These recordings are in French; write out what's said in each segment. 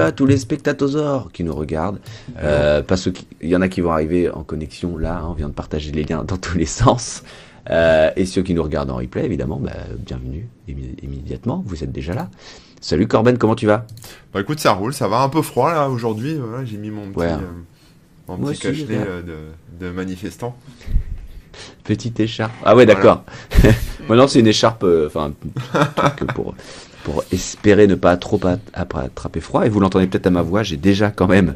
à tous les spectatosaures qui nous regardent. Euh, parce qu'il y en a qui vont arriver en connexion là, hein, on vient de partager les liens dans tous les sens. Euh, et ceux qui nous regardent en replay, évidemment, bah, bienvenue immédiatement, vous êtes déjà là. Salut Corben, comment tu vas? Bah écoute, ça roule, ça va un peu froid là aujourd'hui. J'ai mis mon petit, euh, mon petit cachelet de, de, manifestant. Petite écharpe. Ah ouais, d'accord. Maintenant, c'est une écharpe, enfin, pour pour espérer ne pas trop attraper froid. Et vous l'entendez peut-être à ma voix, j'ai déjà quand même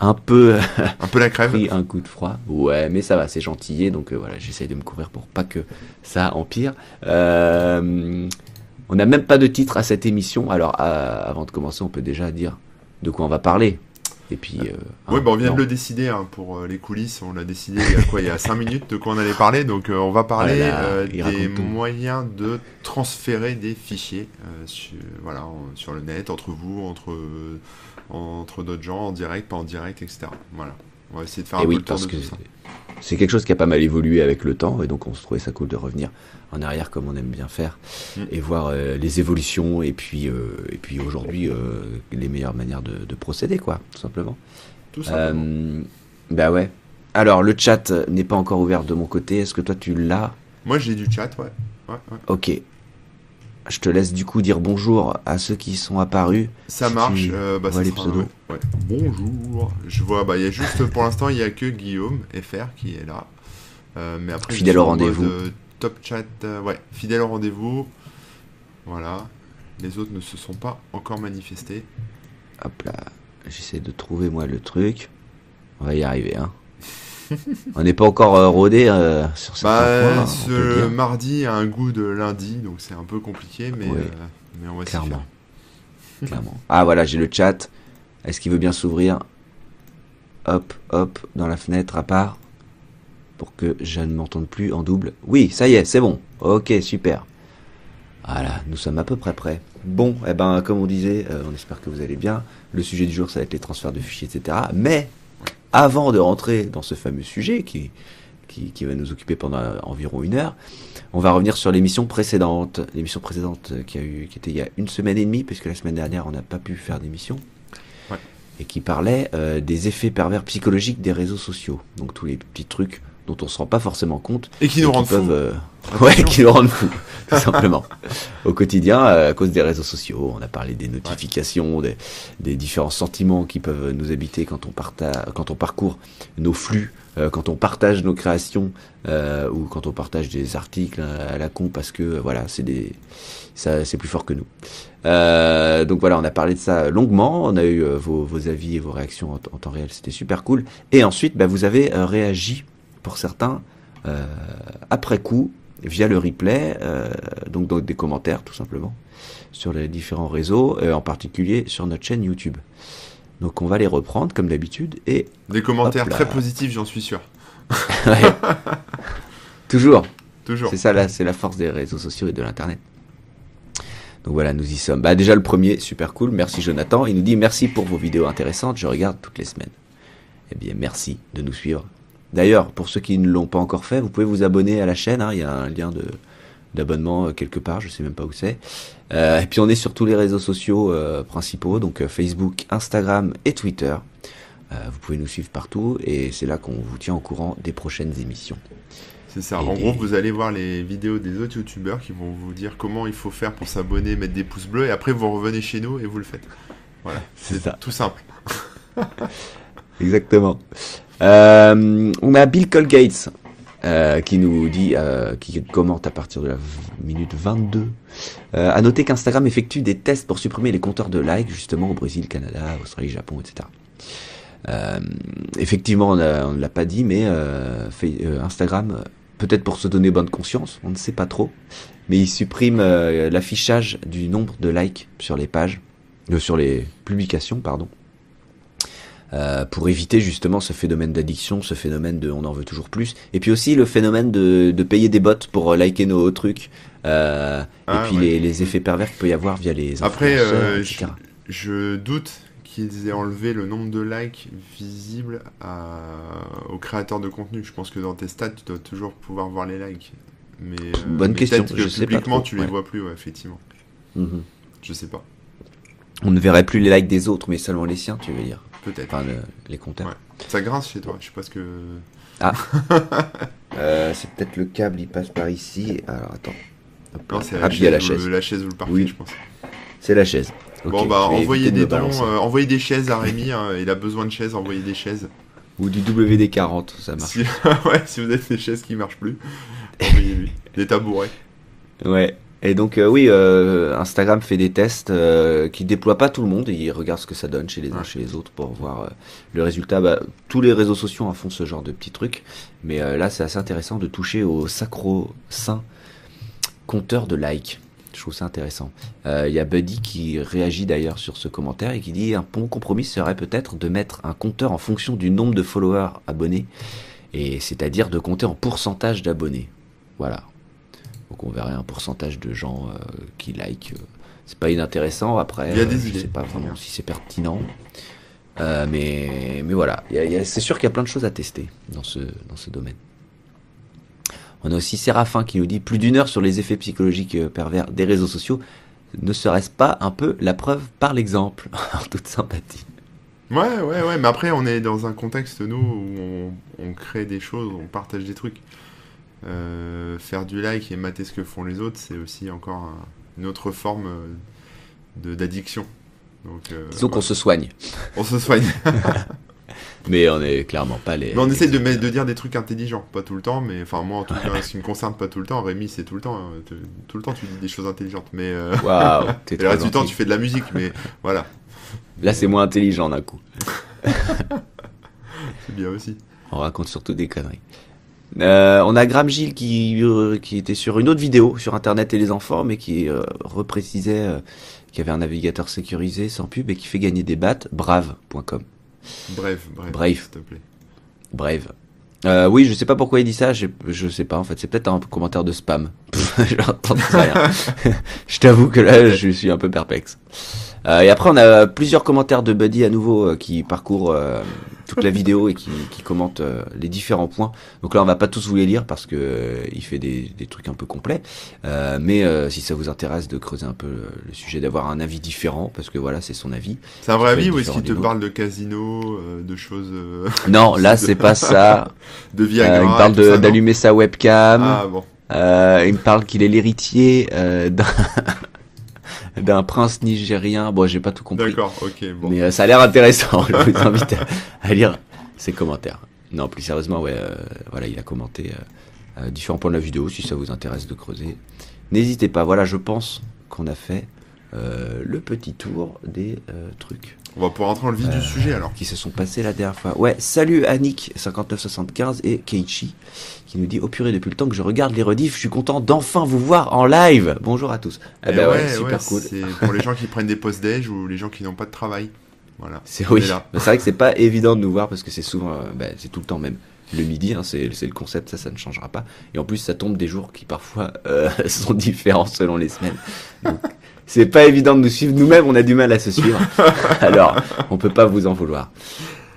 un peu, un peu la crève. pris un coup de froid. Ouais, mais ça va, c'est gentillé. Donc euh, voilà, j'essaye de me couvrir pour pas que ça empire. Euh, on n'a même pas de titre à cette émission. Alors avant de commencer, on peut déjà dire de quoi on va parler. Et puis. Euh, oui, hein, bah, on vient de le décider hein, pour euh, les coulisses. On l'a décidé il y a quoi Il y a 5 minutes de quoi on allait parler. Donc, euh, on va parler des moyens de transférer des fichiers sur, voilà, sur le net, entre vous, entre, entre d'autres gens, en direct, pas en direct, etc. Voilà. On va essayer de faire un peu le tour de ça. C'est quelque chose qui a pas mal évolué avec le temps, et donc on se trouvait ça cool de revenir en arrière comme on aime bien faire, mm. et voir euh, les évolutions, et puis, euh, et puis aujourd'hui euh, les meilleures manières de, procéder, quoi, tout simplement. Tout simplement. bah ouais. Alors le chat n'est pas encore ouvert de mon côté, est-ce que toi tu l'as? Moi j'ai du chat, ouais. ouais, ouais. Ok, je te laisse du coup dire bonjour à ceux qui sont apparus. Ça marche. Euh, bah, les pseudos. Bonjour. Je vois, bah il y a juste pour l'instant il y a que Guillaume FR qui est là. Euh, mais après fidèle au rendez-vous. top chat, euh, ouais, fidèle au rendez-vous. Voilà. Les autres ne se sont pas encore manifestés. Hop là, j'essaie de trouver moi le truc. On va y arriver, hein. on n'est pas encore euh, rodé euh, sur certains bah, points. Ce mardi a un goût de lundi, donc c'est un peu compliqué, mais, euh, mais on va Clairement. Clairement. Ah voilà, j'ai le chat. Est-ce qu'il veut bien s'ouvrir Hop, hop, dans la fenêtre à part. Pour que je ne m'entende plus en double. Oui, ça y est, c'est bon. Ok, super. Voilà, nous sommes à peu près prêts. Bon, eh ben, comme on disait, on espère que vous allez bien. Le sujet du jour, ça va être les transferts de fichiers, etc. Mais avant de rentrer dans ce fameux sujet qui, qui, va nous occuper pendant environ une heure, on va revenir sur l'émission précédente. L'émission précédente qui, a eu, qui était il y a une semaine et demie, puisque la semaine dernière, on n'a pas pu faire d'émission. Et qui parlait euh, des effets pervers psychologiques des réseaux sociaux. Donc tous les petits trucs dont on se rend pas forcément compte. Et qui nous rendent fous. Euh, ouais, qui nous rendent fous, tout simplement. Au quotidien, euh, à cause des réseaux sociaux, on a parlé des notifications, des, des, différents sentiments qui peuvent nous habiter quand on, partage, quand on parcourt nos flux, euh, quand on partage nos créations ou quand on partage des articles à la con parce que voilà, c'est des, ça, c'est plus fort que nous. donc voilà, on a parlé de ça longuement. On a eu vos, vos, avis et vos réactions en, en temps réel, c'était super cool. Et ensuite, bah, vous avez réagi pour certains, euh, après coup, via le replay, euh, donc dans des commentaires tout simplement, sur les différents réseaux, euh, en particulier sur notre chaîne YouTube. Donc on va les reprendre comme d'habitude et... Des commentaires très positifs, j'en suis sûr. Toujours. Toujours. C'est ça là, c'est la force des réseaux sociaux et de l'internet. Donc voilà, nous y sommes. Bah déjà le premier, super cool. Merci Jonathan. Il nous dit merci pour vos vidéos intéressantes. Je regarde toutes les semaines. Eh bien merci de nous suivre D'ailleurs, pour ceux qui ne l'ont pas encore fait, vous pouvez vous abonner à la chaîne. Hein. il y a un lien de d'abonnement euh, quelque part, je sais même pas où c'est. Euh, et puis on est sur tous les réseaux sociaux euh, principaux, donc Facebook, Instagram et Twitter. vous pouvez nous suivre partout et c'est là qu'on vous tient au courant des prochaines émissions. C'est ça. en gros, vous allez voir les vidéos des autres youtubeurs qui vont vous dire comment il faut faire pour s'abonner, mettre des pouces bleus et après vous revenez chez nous et vous le faites. Voilà, c'est tout simple. Exactement. Euh, on a Bill Colgates euh, qui nous dit, euh, qui commente à partir de la minute 22. Euh, à noter qu'Instagram effectue des tests pour supprimer les compteurs de likes, justement au Brésil, Canada, Australie, Japon, etc. Euh, effectivement, on ne l'a pas dit, mais euh, Instagram, peut-être pour se donner bonne conscience, on ne sait pas trop, mais il supprime l'affichage du nombre de likes sur les pages, sur les publications, pardon. Euh, pour éviter justement ce phénomène d'addiction, ce phénomène de on en veut toujours plus, et puis aussi le phénomène de, de payer des bots pour euh, liker nos trucs, euh, et ah, puis les, les, effets pervers qu'il peut y avoir via les Après, euh, je, je, doute qu'ils aient enlevé le nombre de likes visibles à, aux créateurs de contenu. Je pense que dans tes stats, tu dois toujours pouvoir voir les likes. Mais, Bonne question. Que je publiquement, tu les vois plus, ouais, effectivement. Mm -hmm. Je sais pas. On ne verrait plus les likes des autres, mais seulement les siens, tu veux dire Peut-être. Enfin, les compteurs. Ça grince chez toi, je sais pas ce que. Ah euh, C'est peut-être le câble, il passe par ici. Alors attends. Non, c'est la, chaise, la, chaise. la chaise ou le parquet, je pense. C'est la chaise. bon, bah, envoyez des dons, euh, envoyez des chaises à Rémi, hein, il a besoin de chaises, envoyez des chaises. Ou du WD-40, ça marche. Si, ouais, si vous avez des chaises qui marchent plus, envoyez-lui. des tabourets. Ouais. Et donc euh, oui, euh, Instagram fait des tests euh, qui déploient pas tout le monde et ils regardent ce que ça donne chez les uns chez les autres pour voir le résultat. Bah, tous les réseaux sociaux en font ce genre de petits trucs, mais là c'est assez intéressant de toucher au sacro-saint compteur de likes. Je trouve ça intéressant. Il y a Buddy qui réagit d'ailleurs sur ce commentaire et qui dit un bon compromis serait peut-être de mettre un compteur en fonction du nombre de followers abonnés, et c'est-à-dire de compter en pourcentage d'abonnés. Voilà, donc on verrait un pourcentage de gens euh, qui like. Euh, c'est pas inintéressant. Après, il y a des euh, je sais pas vraiment si c'est pertinent. mais, mais voilà, c'est sûr qu'il y a plein de choses à tester dans ce, dans ce domaine. On a aussi Séraphin qui nous dit plus d'une heure sur les effets psychologiques pervers des réseaux sociaux. Ne serait-ce pas un peu la preuve par l'exemple? En toute sympathie. Ouais, ouais, ouais, mais après on est dans un contexte, nous, où on crée des choses, on partage des trucs. Euh, faire du like et mater ce que font les autres, c'est aussi encore une autre forme euh, d'addiction. Donc, euh, Disons qu'on se soigne. On se soigne. mais on est clairement pas les. Mais on essaie de, de, dire des trucs intelligents, pas tout le temps, mais enfin moi en tout cas, ce qui me concerne pas tout le temps, Rémi c'est tout le temps, hein. tout le temps tu dis des choses intelligentes, mais. Et le reste du temps tu fais de la musique, mais voilà. Là c'est moins intelligent d'un coup. c'est bien aussi. On raconte surtout des conneries. Euh, on a Graham Gilles qui, euh, qui était sur une autre vidéo sur Internet et les enfants, mais qui euh, reprécisait qu'il y avait un navigateur sécurisé sans pub et qui fait gagner des battes. Brave.com. Brave, brave. Brave. S'il te plaît. Brave. Euh, oui, je sais pas pourquoi il dit ça, je, je sais pas en fait, c'est peut-être un commentaire de spam. je t'avoue que là, je suis un peu perplexe. Euh, et après, on a plusieurs commentaires de Buddy à nouveau euh, qui parcourent euh, toute la vidéo et qui, qui commentent les différents points. Donc là, on va pas tous vous les lire parce que il fait des, des, trucs un peu complets. mais si ça vous intéresse de creuser un peu le sujet, d'avoir un avis différent, parce que voilà, c'est son avis. C'est un vrai avis ou est-ce qu'il te parle de casino, de choses Non, là, c'est pas ça. de Viagra. il me parle d'allumer sa webcam. Ah bon. il me parle qu'il est l'héritier d'un d'un prince nigérien. Bon, j'ai pas tout compris. D'accord, ok. Bon. Mais euh, ça a l'air intéressant. Je vous invite à, lire ses commentaires. Non, plus sérieusement, ouais, euh, voilà, il a commenté euh, différents points de la vidéo. Si ça vous intéresse de creuser, n'hésitez pas. Voilà, je pense qu'on a fait le petit tour des trucs. On va pouvoir entrer dans le vif du sujet alors. Qui se sont passés la dernière fois. Ouais, salut Annick 5975 et Keiichi qui nous dit au purée depuis le temps que je regarde les rediffs, je suis content d'enfin vous voir en live. Bonjour à tous. Eh ben ouais, super cool. C'est pour les gens qui prennent des post déj ou les gens qui n'ont pas de travail. Voilà. C'est oui. C'est vrai que c'est pas évident de nous voir parce que c'est souvent, euh, bah, c'est tout le temps même le midi, hein, c'est le concept, ça, ça ne changera pas. Et en plus, ça tombe des jours qui parfois euh, sont différents selon les semaines. C'est pas évident de nous suivre. Nous-mêmes, on a du mal à se suivre. Alors, on peut pas vous en vouloir.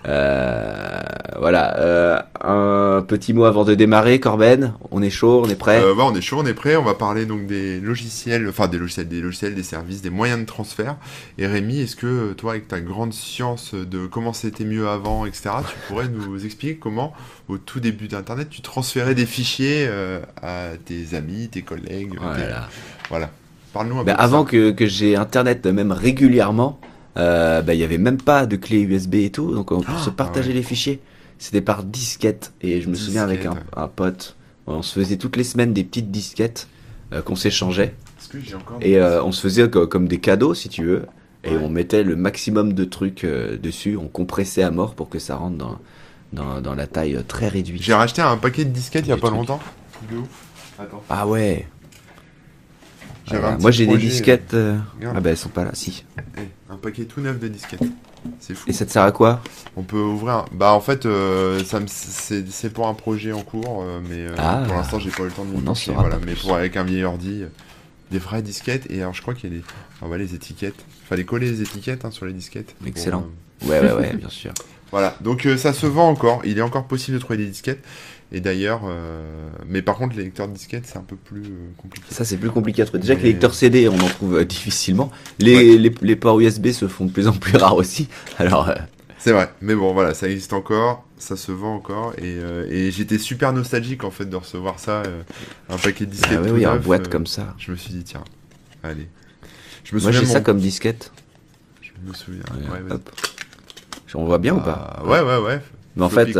Euh, voilà, euh, un petit mot avant de démarrer, Corben. On est chaud, on est prêt. Euh, on est chaud, on est prêt. On va parler donc des logiciels, enfin des logiciels, des logiciels, des services, des moyens de transfert. Et Rémi, est-ce que toi, avec ta grande science de comment c'était mieux avant, etc., tu pourrais nous expliquer comment, au tout début d'Internet, tu transférais des fichiers à tes amis, tes collègues. Voilà. Voilà. Parle-nous un ben, Avant que, que j'ai Internet, même régulièrement euh, bah, il y avait même pas de clé USB et tout, donc on peut se ah, partager les fichiers. C'était par disquette. Et je me souviens avec un, un, pote, on se faisait toutes les semaines des petites disquettes euh, qu'on s'échangeait. Et euh, on se faisait comme des cadeaux, si tu veux. Et on mettait le maximum de trucs euh, dessus, on compressait à mort pour que ça rentre dans, dans, dans la taille très réduite. J'ai racheté un paquet de disquettes il y a pas longtemps. Attends. Ah ouais. Moi j'ai des disquettes. Ah bah elles sont pas là, si. Eh, un paquet tout neuf de disquettes. C'est fou. Et ça te sert à quoi? On peut ouvrir. Bah en fait, euh, ça c'est pour un projet en cours, euh, mais euh, ah. pour l'instant j'ai pas eu le temps de m'y Voilà, mais pour avec un vieil ordi, des vraies disquettes. Et alors je crois qu'il y a les, ah, les étiquettes. Fallait coller les étiquettes hein, sur les disquettes. Excellent. ouais ouais ouais, bien sûr. Voilà, donc ça se vend encore. Il est encore possible de trouver des disquettes. Et d'ailleurs, mais par contre, les lecteurs de disquettes, c'est un peu plus compliqué. Ça, c'est plus compliqué à trouver. Déjà que les lecteurs CD, on en trouve difficilement. Les, les, les, ports USB se font de plus en plus rares aussi. Alors, c'est vrai, mais bon, voilà, ça existe encore, ça se vend encore, et, euh, j'étais super nostalgique en fait de recevoir ça, euh, un paquet de disquettes. Ah oui, oui, boîte euh, comme ça. Je me suis dit, tiens, allez. Je me Moi j'ai ça comme disquette. Je me souviens. On voit bien ou pas Ouais, ouais, ouais. Mais en fait.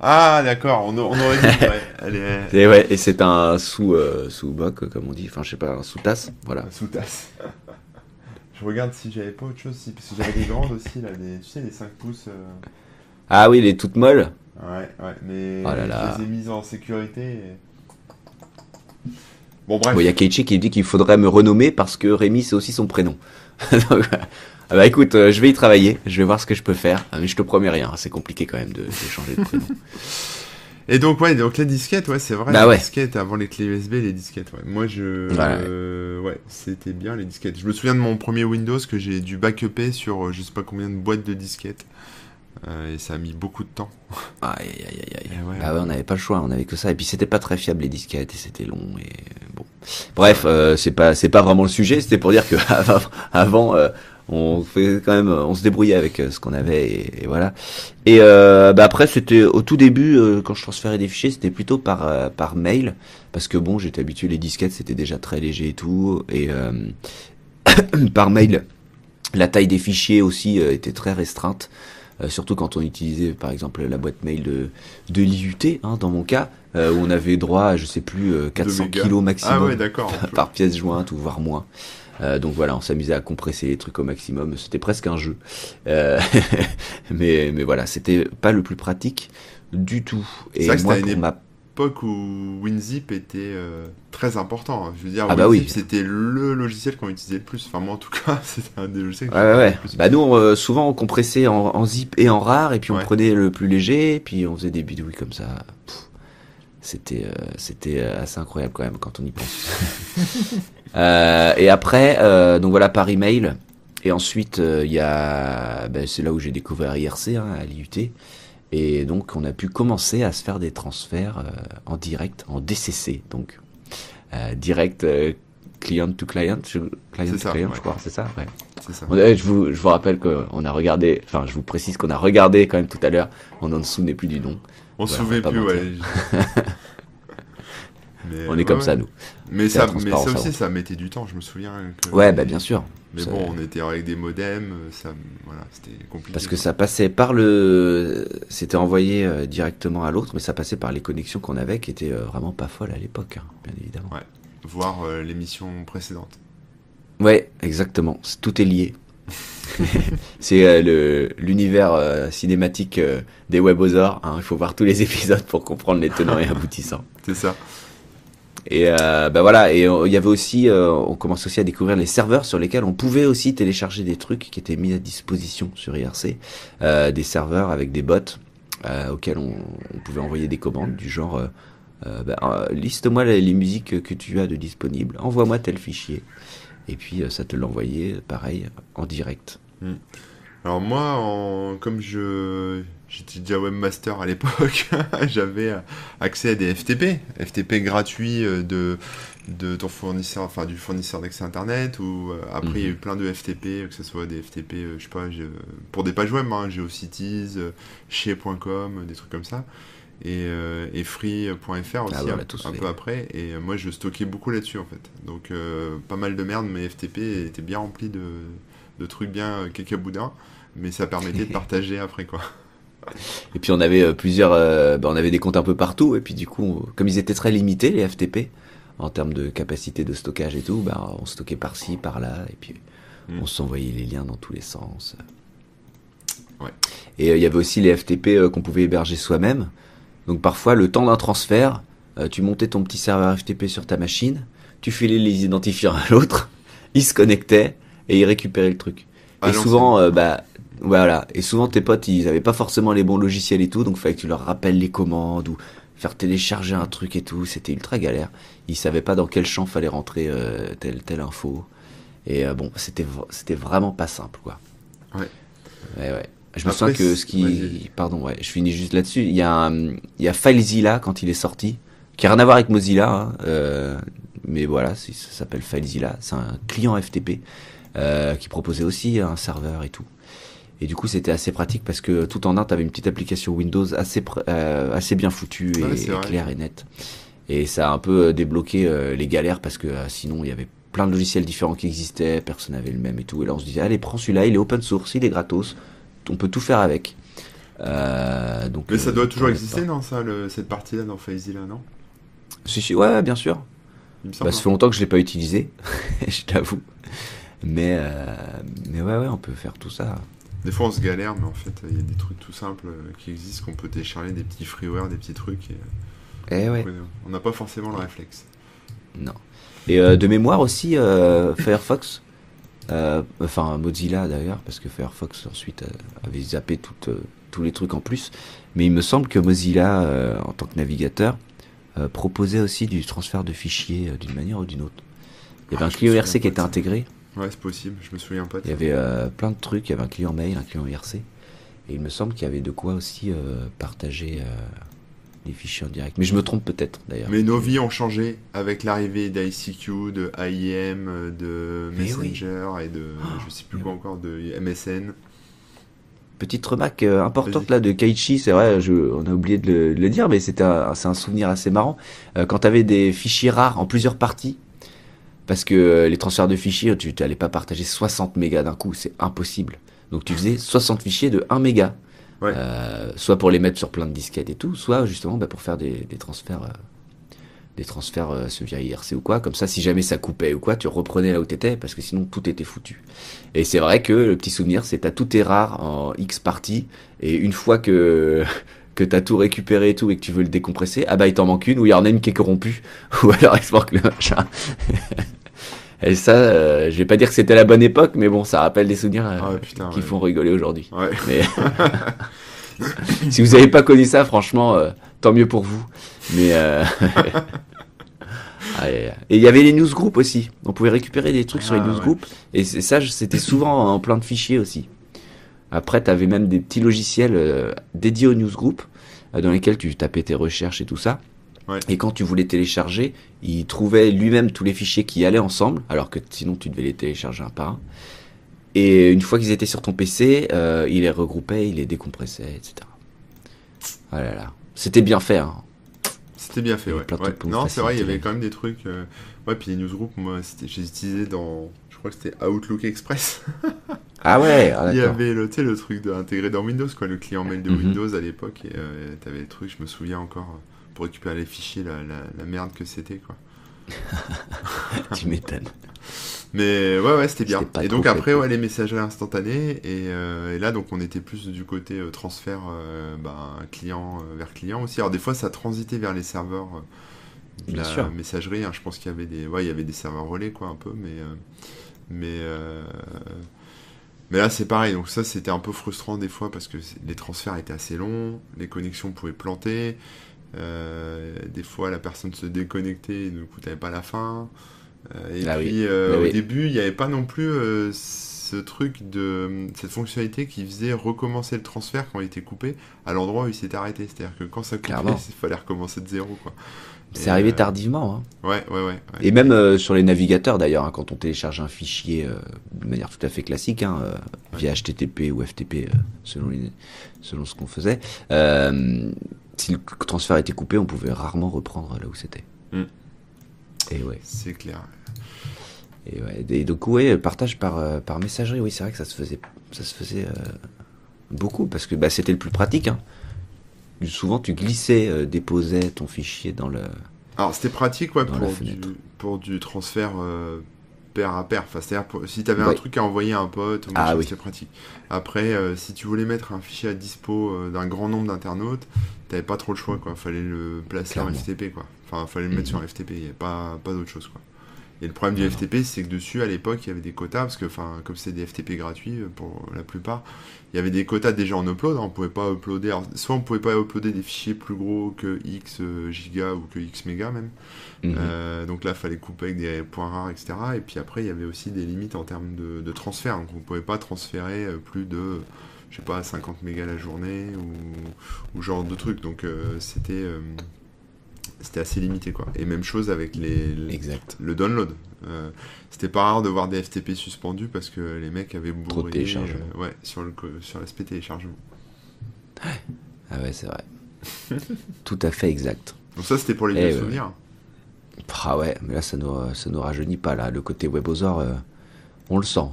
Ah, d'accord, on, aurait dit. ouais, et, ouais, et c'est un sous, sous boc, comme on dit, enfin, je sais pas, un sous tasse, voilà. Un sous tasse. Je regarde si j'avais pas autre chose, parce que j'avais des grandes aussi, là, des, tu sais, les 5 pouces. Euh. Ah oui, les toutes molles Ouais, ouais, mais oh je les ai mises en sécurité. Bon, bref. Il y a Keiichi qui dit qu'il faudrait me renommer parce que Rémi, c'est aussi son prénom. ah bah écoute, euh, je vais y travailler, je vais voir ce que je peux faire, mais je te promets rien, c'est compliqué quand même de, de changer de prénom. Et donc, ouais, donc les disquettes, ouais, c'est vrai, bah les disquettes, avant les clés USB, les disquettes, ouais. Moi, je. Euh, ouais, c'était bien les disquettes. Je me souviens de mon premier Windows que j'ai dû backuper sur euh, je sais pas combien de boîtes de disquettes. Euh, et ça a mis beaucoup de temps. Aïe, aïe, aïe, aïe. Ouais, bah ouais, on n'avait pas le choix, on avait que ça. Et puis c'était pas très fiable les disquettes et c'était long et bon. Bref, c'est pas c'est pas vraiment le sujet. C'était pour dire que avant, on fait quand même on se débrouillait avec euh, ce qu'on avait et, voilà. Et euh, bah après c'était au tout début euh, quand je transférais des fichiers c'était plutôt par par mail. Parce que bon j'étais habitué les disquettes c'était déjà très léger et tout. Et par mail la taille des fichiers aussi était très restreinte. Surtout quand on utilisait par exemple la boîte mail de de l'IUT hein, dans mon cas où on avait droit à je sais plus 400 kilos maximum ah par pièce jointe ou voire moins euh, donc voilà, on s'amusait à compresser les trucs au maximum. C'était presque un jeu. Euh, mais, mais voilà, c'était pas le plus pratique du tout. Et moi, pour ma époque où WinZip était euh, très important. Je veux dire, ah bah WinZip, c'était le logiciel qu'on utilisait le plus. Enfin, moi, en tout cas, c'était un des logiciels que ouais, ouais. le plus. Bah, nous, souvent, on compressait en, zip et en rare, et puis on prenait le plus léger, et puis on faisait des bidouilles comme ça. C'était c'était assez incroyable quand même quand on y pense. Euh, et après, euh, donc voilà par email. Et ensuite, il euh, y a, ben, c'est là où j'ai découvert IRC hein, à l'IUT. Et donc, on a pu commencer à se faire des transferts en direct, en DCC, donc direct client to client, client to client, je crois, c'est ça, ouais. Ça. je vous, je vous rappelle qu'on a regardé, enfin, je vous précise qu'on a regardé quand même tout à l'heure. On en souvenait plus du nom. On se souvenait plus, ouais. on est comme ça, nous. Mais ça, mais ça aussi, ça mettait du temps, je me souviens. ouais, bah bien sûr. Mais bon, on était avec des modems, ça, voilà, c'était compliqué. Parce que ça passait par le, c'était envoyé euh, directement à l'autre, mais ça passait par les connexions qu'on avait, qui étaient euh, vraiment pas folles à l'époque, hein, bien évidemment. Ouais. Voir euh, l'émission précédente. Ouais, exactement. Tout est lié. c'est le l'univers cinématique des webosaures. Hein. Il faut voir tous les épisodes pour comprendre les tenants et aboutissants. C'est ça. Et euh, ben voilà, et il y avait aussi, euh, on commence aussi à découvrir les serveurs sur lesquels on pouvait aussi télécharger des trucs qui étaient mis à disposition sur IRC, euh, des serveurs avec des bots euh, auxquels on, on, pouvait envoyer des commandes du genre ben, liste-moi les, musiques que tu as de disponibles, envoie-moi tel fichier, et puis ça te l'envoyait pareil en direct. Hmm. Alors moi, en, comme je j'étais déjà webmaster à l'époque, j'avais accès à des FTP, FTP gratuits euh, de de ton fournisseur, enfin du fournisseur d'accès internet, ou euh, après il y a eu mhm. plein de FTP, que ce soit des FTP, euh, je sais pas, pour des pages web, hein, GeoCities, chez.com, des trucs comme ça, et, et free.fr aussi, ah un, peu après, et moi je stockais beaucoup là-dessus en fait. Donc pas mal de merde, mais FTP était bien rempli de, de trucs bien cacaboudins mais ça permettait de partager après quoi. Et puis on avait euh, plusieurs, euh, bah, on avait des comptes un peu partout, et puis du coup, comme ils étaient très limités les FTP en termes de capacité de stockage et tout, bah, on stockait par-ci, par-là, et puis hmm. on s'envoyait les liens dans tous les sens. Ouais. Et euh, il y avait aussi les FTP qu'on pouvait héberger soi-même. Donc parfois, le temps d'un transfert, tu montais ton petit serveur FTP sur ta machine, tu filais les identifiants à l'autre, il se connectait et il récupérait le truc. et souvent, bah voilà. Et souvent, tes potes, ils avaient pas forcément les bons logiciels et tout, donc il fallait que tu leur rappelles les commandes ou faire télécharger un truc et tout. C'était ultra galère. Ils savaient pas dans quel champ fallait rentrer euh, telle telle info. Et euh, bon, c'était c'était vraiment pas simple, quoi. Ouais. Ouais, ouais. Je me sens que ce qui, pardon, ouais, je finis juste là-dessus. Il y a, un... il y a FileZilla quand il est sorti, qui a rien à voir avec Mozilla, hein, euh, mais voilà, ça s'appelle FileZilla. C'est un client FTP euh, qui proposait aussi un serveur et tout. Et du coup, c'était assez pratique parce que tout en un, tu avais une petite application Windows assez euh, assez bien foutue et, claire et nette. Et ça a un peu débloqué les galères parce que sinon, il y avait plein de logiciels différents qui existaient, personne n'avait le même et tout. Et là, on se disait, allez, prends celui-là, il est open source, il est gratos, on peut tout faire avec. Euh, donc, Mais ça doit toujours exister, non, ça, cette partie-là dans FaZe non? Si, si, ouais, bien sûr. Bah, ça fait longtemps que je l'ai pas utilisé, je t'avoue. Mais, euh, mais ouais, ouais, on peut faire tout ça. Des fois, on se galère, mais en fait, il y a des trucs tout simples euh, qui existent, qu'on peut télécharger, des petits freeware, des petits trucs. Et, eh ouais. On n'a pas forcément le réflexe. Non. Et euh, de mémoire aussi, euh, Firefox, euh, enfin Mozilla d'ailleurs, parce que Firefox ensuite avait zappé tous les trucs en plus. Mais il me semble que Mozilla, en tant que navigateur, proposait aussi du transfert de fichiers d'une manière ou d'une autre. Il y avait ah, un client IRC qui était intégré. Ouais, c'est possible, je me souviens pas. il y avait plein de trucs, il y avait un client mail, un client IRC. Et il me semble qu'il y avait de quoi aussi partager les fichiers en direct. Mais je me trompe peut-être d'ailleurs. Mais nos vies ont changé avec l'arrivée d'ICQ, de IM, de Messenger et de oh, je sais plus quoi encore de MSN. Petite remarque euh, importante là de Kaichi, c'est vrai, je, on a oublié de le, dire, mais c'était c'est un souvenir assez marrant. Euh, quand tu avais des fichiers rares en plusieurs parties, parce que euh, les transferts de fichiers, tu n'allais pas partager 60 mégas d'un coup, c'est impossible. Donc tu faisais 60 fichiers de 1 méga. Euh, soit pour les mettre sur plein de disquettes et tout, soit justement bah, pour faire des, transferts, euh, des transferts euh, via IRC ou quoi. Comme ça, si jamais ça coupait ou quoi, tu reprenais là où t'étais parce que sinon tout était foutu. Et c'est vrai que le petit souvenir, c'est t'as tout est rare en X parties et une fois que que t'as tout récupéré et tout et que tu veux le décompresser, ah bah il t'en manque une ou il y en a une qui est corrompue ou alors il se manque le machin. Et ça, euh, je vais pas dire que c'était la bonne époque, mais bon, ça rappelle des souvenirs euh, qui font rigoler aujourd'hui. Mais si vous n'avez pas connu ça, franchement, euh, tant mieux pour vous. Mais et il y avait les newsgroups aussi. On pouvait récupérer des trucs sur les ah, newsgroups. Et ça, c'était souvent en plein de fichiers aussi. Après, tu avais même des petits logiciels dédiés aux newsgroups dans lesquels tu tapais tes recherches et tout ça. Et quand tu voulais télécharger, il trouvait lui-même tous les fichiers qui allaient ensemble, alors que sinon tu devais les télécharger un par un. Et une fois qu'ils étaient sur ton PC, euh, il les regroupait, il les décompressait, etc. Voilà, là. C'était bien fait. Hein. C'était bien fait, ouais. Non, c'est vrai, il y avait quand même des trucs. Euh, ouais, puis les newsgroups, moi, j'ai utilisé dans. Je crois que c'était Outlook Express. ah ouais, ah, Il y avait le, le truc intégré dans Windows, quoi, le client mail de mhm. Windows à l'époque. Et euh, t'avais des trucs, je me souviens encore pour récupérer les fichiers, la, la, merde que c'était, quoi. tu m'étonnes. Mais ouais, ouais, c'était bien. Et donc après, ouais, les messageries instantanées. Euh, et, là, donc, on était plus du côté euh, transfert euh, ben, client vers client aussi. Alors des fois, ça transitait vers les serveurs de la messagerie. Hein. Je pense qu'il y avait des, ouais, il y avait des serveurs relais, quoi, un peu. Mais, mais, mais là, c'est pareil. Donc ça, c'était un peu frustrant des fois parce que les transferts étaient assez longs, les connexions pouvaient planter. Euh, des fois, la personne se déconnectait et ne coûtait pas la fin. Euh, et ah puis, euh, au début, il n'y avait pas non plus ce truc de cette fonctionnalité qui faisait recommencer le transfert quand il était coupé à l'endroit où il s'était arrêté. C'est-à-dire que quand ça coupait, il fallait recommencer de zéro. Quoi. C'est arrivé tardivement. Hein. Ouais, ouais, ouais, Et même sur les navigateurs d'ailleurs, hein, quand on télécharge un fichier de manière tout à fait classique, hein, via HTTP ou FTP, selon, selon ce qu'on faisait, si le transfert était coupé, on pouvait rarement reprendre là où c'était. Hmm. Et ouais. C'est clair. Et, ouais, et donc ouais, partage par, euh, par messagerie, oui, c'est vrai que ça se faisait, ça se faisait euh, beaucoup parce que bah, c'était le plus pratique. Hein. Souvent, tu glissais, euh, déposais ton fichier dans le. Alors c'était pratique, ouais, pour du, pour du transfert pair à pair. Enfin, c'est-à-dire, si tu avais un truc à envoyer à un pote, ah, oui. c'est pratique. Après, si tu voulais mettre un fichier à dispo d'un grand nombre d'internautes, t'avais pas trop le choix, quoi. Fallait le placer en FTP, quoi. Enfin, fallait le mettre sur un FTP, il n'y avait pas, pas d'autre chose, quoi. Et le problème du FTP, c'est que dessus, à l'époque, il y avait des quotas, parce que, enfin, comme c'est des FTP gratuits euh, pour la plupart, il y avait des quotas déjà en upload. Hein. on pouvait pas uploader, soit on pouvait pas uploader des fichiers plus gros que X euh, giga ou que X méga même. Mhm. Euh, donc là, il fallait couper avec des points rares, etc. Et puis après, il y avait aussi des limites en termes de, transfert. Donc on pouvait pas transférer plus de je sais pas, 50 mégas la journée ou, ou genre de trucs. Donc c'était c'était assez limité quoi. Et même chose avec les, exact. le download. c'était pas rare de voir des FTP suspendus parce que les mecs avaient bourré Trop ouais, sur le sur l'aspect téléchargement. Ah ouais, c'est vrai. Tout à fait exact. Donc ça, c'était pour les vieux souvenirs. Ah ouais, mais là, ça nous, ça nous rajeunit pas, là. Le côté WebOzor, euh, on le sent.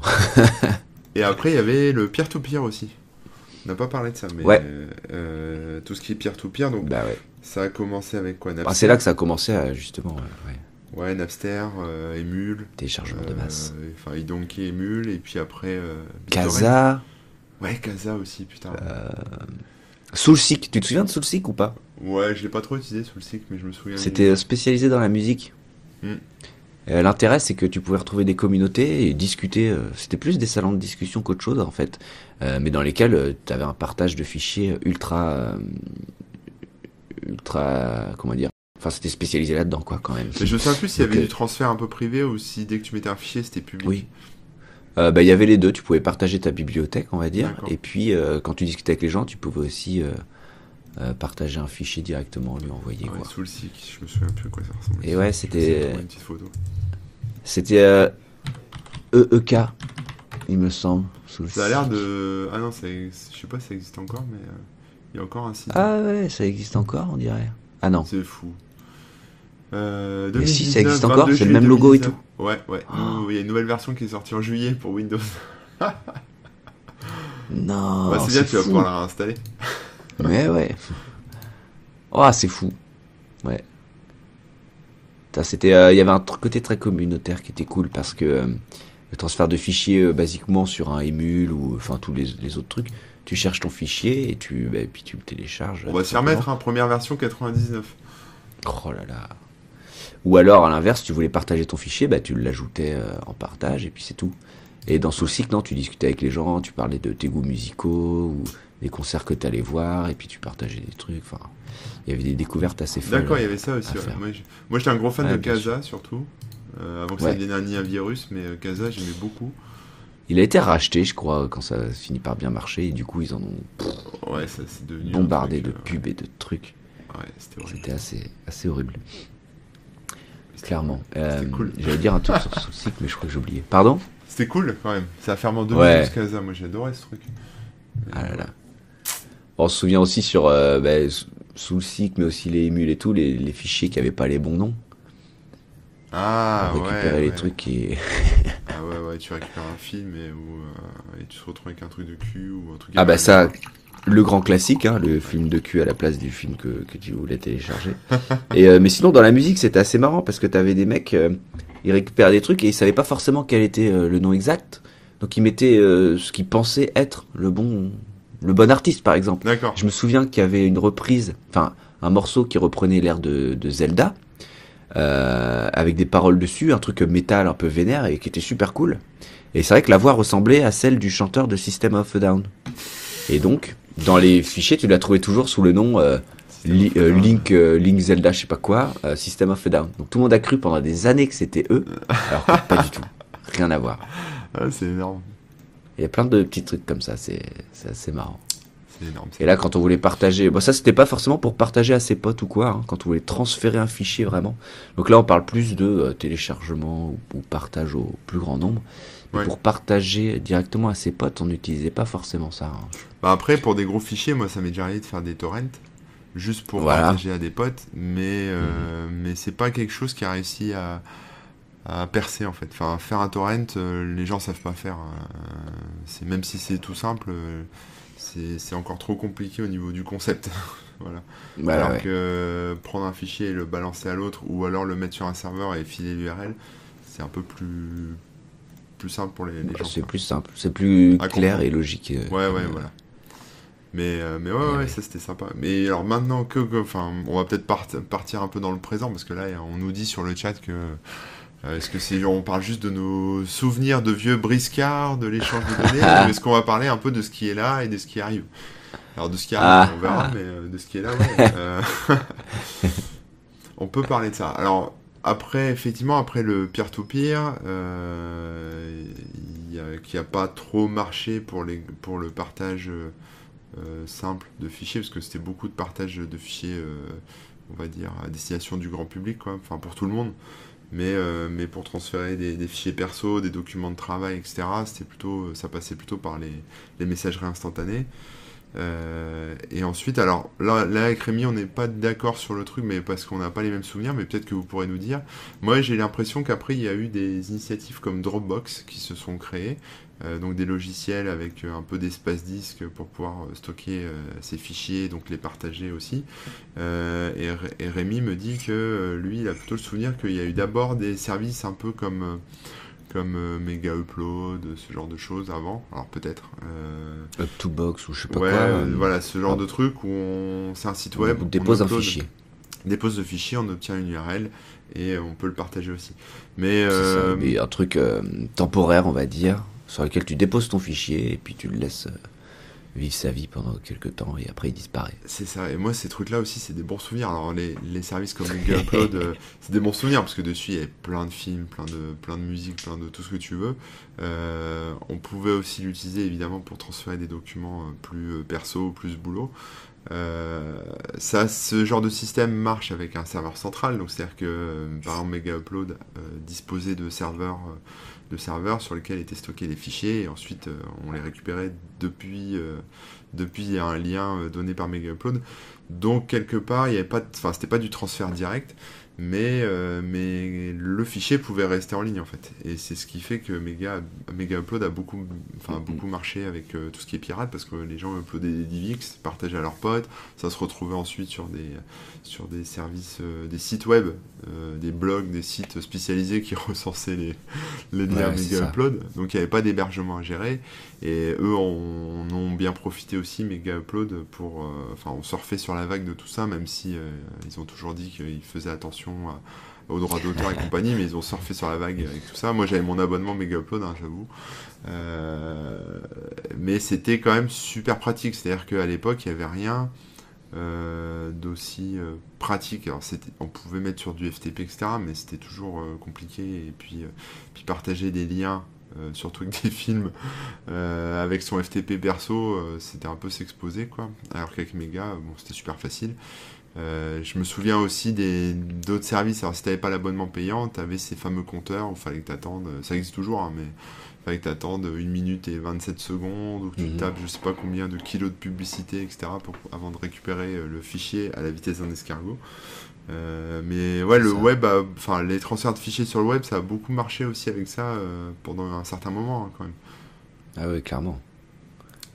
Et après, il y avait le peer-to-peer aussi. On n'a pas parlé de ça, mais ouais. euh, tout ce qui est peer-to-peer, donc bah ouais. Ça a commencé avec quoi ah, C'est là que ça a commencé, justement. Ouais, ouais Napster, euh, Emule. Téléchargement de masse. Enfin, Idonkey, Emule, et puis après. Casa. Ouais, Casa aussi, putain. Soulseek, tu te souviens de Soulseek ou pas? Ouais, je l'ai pas trop utilisé Soulseek, mais je me souviens. C'était spécialisé dans la musique. Hmm. Euh, l'intérêt, c'est que tu pouvais retrouver des communautés et discuter. Euh, c'était plus des salons de discussion qu'autre chose, en fait. Euh, mais dans lesquels tu avais un partage de fichiers ultra. Ultra. comment dire Enfin, c'était spécialisé là-dedans, quoi, quand même. Mais je sais plus s'il y avait du transfert un peu privé ou si dès que tu mettais un fichier, c'était public. Oui. Euh, bah, il y avait les deux. Tu pouvais partager ta bibliothèque, on va dire. Et puis, euh, quand tu discutais avec les gens, tu pouvais aussi euh, partager un fichier directement, lui envoyer. Ouais, sous le SIC, je me souviens plus à quoi ça ressemblait. Et ouais, c'était. C'était EEK, il me semble. Sous ça a l'air de. Ah non, je sais pas si ça existe encore, mais il y a encore un site. Ah ouais, ça existe encore, on dirait. Ah non. C'est fou. Euh, mais si, ça existe encore, c'est le même logo et tout. Ouais, ouais. Oh. Il y a une nouvelle version qui est sortie en juillet pour Windows. non. Bah, c'est bien, tu vas pouvoir la réinstaller. ouais, ouais. Oh, c'est fou. Ouais. C'était, euh, il y avait un côté très communautaire qui était cool parce que euh, le transfert de fichiers, euh, basiquement sur un émule ou enfin tous les, les, autres trucs, tu cherches ton fichier et tu, bah, puis tu le télécharges. On va s'y remettre, hein, première version 99. Oh là là. Ou alors, à l'inverse, tu voulais partager ton fichier, bah, tu l'ajoutais euh, en partage et puis c'est tout. Et dans Soulseek, non, tu discutais avec les gens, tu parlais de tes goûts musicaux ou des concerts que tu allais voir et puis tu partageais des trucs. Enfin, il y avait des découvertes assez folles. D'accord, il y avait ça aussi. Moi, j'étais un gros fan de Casa surtout. Euh, avant que ça devienne un virus, mais euh, Casa, j'aimais beaucoup. Il a été racheté, je crois, quand ça finit par bien marcher, et du coup, ils en ont ouais, ça, devenu bombardé de pubs et de trucs. Ouais, c'était assez, assez horrible. Clairement. Euh, J'allais dire un truc sur Soulseek, mais je crois que j'ai oublié. Pardon? C'était cool quand même. Ça a fermé en deux ouais. Casa. Moi, j'ai adoré ce truc. ah là là. On se souvient aussi sur euh, bah, Soulseek, mais aussi les émules et tout, les, les fichiers qui n'avaient pas les bons noms. Ah, ouais, les trucs qui. ah ouais, ouais, tu récupères un film et, ou, euh, et tu te retrouves avec un truc de cul ou un truc. Ah bah ça, le grand classique, hein, le film de cul à la place du film que, que tu voulais télécharger. et, euh, mais sinon, dans la musique, c'était assez marrant parce que t'avais des mecs, euh, ils récupéraient des trucs et ils savaient pas forcément quel était euh, le nom exact. Donc ils mettaient ce qu'ils pensaient être le bon, le bon artiste, par exemple. D'accord. Je me souviens qu'il y avait une reprise, enfin un morceau qui reprenait l'air de, de Zelda. Avec des paroles dessus, un truc métal un peu vénère et qui était super cool. Et c'est vrai que la voix ressemblait à celle du chanteur de System of a Down. Et donc, dans les fichiers, tu l'as trouvé toujours sous le nom euh, euh, Link, euh, Link Zelda, je sais pas quoi, System of a Down. Donc tout le monde a cru pendant des années que c'était eux, alors que pas du tout. Rien à voir. Ah, c'est énorme. Il y a plein de petits trucs comme ça, c'est assez marrant. Énorme, et là, quand on voulait partager, bon, ça c'était pas forcément pour partager à ses potes ou quoi, hein, quand on voulait transférer un fichier vraiment. Donc là, on parle plus de téléchargement ou, partage au plus grand nombre. Pour partager directement à ses potes, on n'utilisait pas forcément ça. Hein. Bah après, pour des gros fichiers, moi, ça m'est déjà arrivé de faire des torrents, juste pour partager à des potes, mais, euh, mhm. mais c'est pas quelque chose qui a réussi à, à percer, en fait. Enfin, faire un torrent, euh, les gens savent pas faire. Euh, c'est même si c'est tout simple, c'est encore trop compliqué au niveau du concept. voilà. Bah alors que prendre un fichier et le balancer à l'autre, ou alors le mettre sur un serveur et filer l'URL, c'est un peu plus plus simple pour les, gens. C'est plus simple, c'est plus clair et logique. Euh, ouais, ouais, voilà. Mais, euh, mais ouais, ouais, ça c'était sympa. Mais alors maintenant que, enfin, on va peut-être partir un peu dans le présent parce que là, on nous dit sur le chat que euh, est-ce que c'est on parle juste de nos souvenirs de vieux briscards, de l'échange de données, ou est-ce qu'on va parler un peu de ce qui est là et de ce qui arrive? Alors de ce qui arrive, ah. on verra, mais de ce qui est là, ouais. on peut parler de ça. Alors après, effectivement, après le peer-to-peer, qui n'a pas trop marché pour, les, pour le partage simple de fichiers, parce que c'était beaucoup de partage de fichiers, on va dire, à destination du grand public, quoi, enfin pour tout le monde. Mais, mais pour transférer des, fichiers perso, des documents de travail, etc., c'était plutôt, ça passait plutôt par les, messageries instantanées. Euh, et ensuite, alors là, là avec Rémi, on n'est pas d'accord sur le truc, mais parce qu'on n'a pas les mêmes souvenirs, mais peut-être que vous pourrez nous dire. Moi, j'ai l'impression qu'après, il y a eu des initiatives comme Dropbox qui se sont créées, euh, donc des logiciels avec euh, un peu d'espace disque pour pouvoir stocker ces fichiers, donc les partager aussi. Et, et, Rémi me dit que lui, il a plutôt le souvenir qu'il y a eu d'abord des services un peu comme comme euh, Mega Upload, ce genre de choses avant. Alors peut-être. Euh... Up to Box ou je sais pas quoi. Euh, voilà, ce genre de truc où on... c'est un site web. On dépose un fichier. Dépose le fichier, on obtient une URL et on peut le partager aussi. Mais, euh... un truc euh, temporaire, on va dire, sur lequel tu déposes ton fichier et puis tu le laisses vivre sa vie pendant quelques temps et après il disparaît. C'est ça, et moi ces trucs-là aussi c'est des bons souvenirs. Alors les, les services comme Google Upload, euh, c'est des bons souvenirs parce que dessus il y avait plein de films, plein de, plein de musique, plein de tout ce que tu veux. Euh, on pouvait aussi l'utiliser évidemment pour transférer des documents euh, plus perso, plus boulot. ça, ce genre de système marche avec un serveur central, donc c'est-à-dire que par exemple Mega Upload disposait de serveurs de serveurs sur lesquels étaient stockés les fichiers et ensuite euh, on les récupérait depuis, euh, depuis un lien euh, donné par Upload. Donc quelque part, il y avait pas, enfin c'était pas du transfert direct, mais, euh, mais le fichier pouvait rester en ligne en fait. Et c'est ce qui fait que Mega, Mega Upload a beaucoup, enfin, mm-hmm. beaucoup marché avec euh, tout ce qui est pirate parce que les gens uploadaient des DivX, partageaient à leurs potes, ça se retrouvait ensuite sur des, sur des services, euh, des sites web, des blogs, des sites spécialisés qui recensaient les, les liens Mega Upload. Donc il n'y avait pas d'hébergement à gérer. Et eux en ont bien profité aussi, Mega Upload, pour. Enfin, on surfait sur la vague de tout ça, même si ils ont toujours dit qu'ils faisaient attention aux droits d'auteur et compagnie, mais ils ont surfé sur la vague avec tout ça. Moi, j'avais mon abonnement Mega Upload, hein, j'avoue. Euh, mais c'était quand même super pratique. C'est-à-dire qu'à l'époque, il n'y avait rien euh, d'aussi euh, pratique. Alors, on pouvait mettre sur du FTP, etc., mais c'était toujours compliqué. Et puis, puis partager des liens surtout avec des films avec son FTP perso, c'était un peu s'exposer quoi. Alors qu'avec Mega, bon, c'était super facile. Euh, je me souviens aussi d'autres services. Alors, si t'avais pas l'abonnement payant, t'avais ces fameux compteurs où fallait que t'attendes. Ça existe toujours, hein, mais fallait que t'attendes 1 minute et 27 secondes, ou que tu mhm. tapes je sais pas combien de kilos de publicité, etc., pour, avant de récupérer euh, le fichier à la vitesse d'un escargot. Euh, mais ouais, le web, enfin, les transferts de fichiers sur le web, ça a beaucoup marché aussi avec ça pendant un certain moment, hein, quand même. Ah oui, clairement.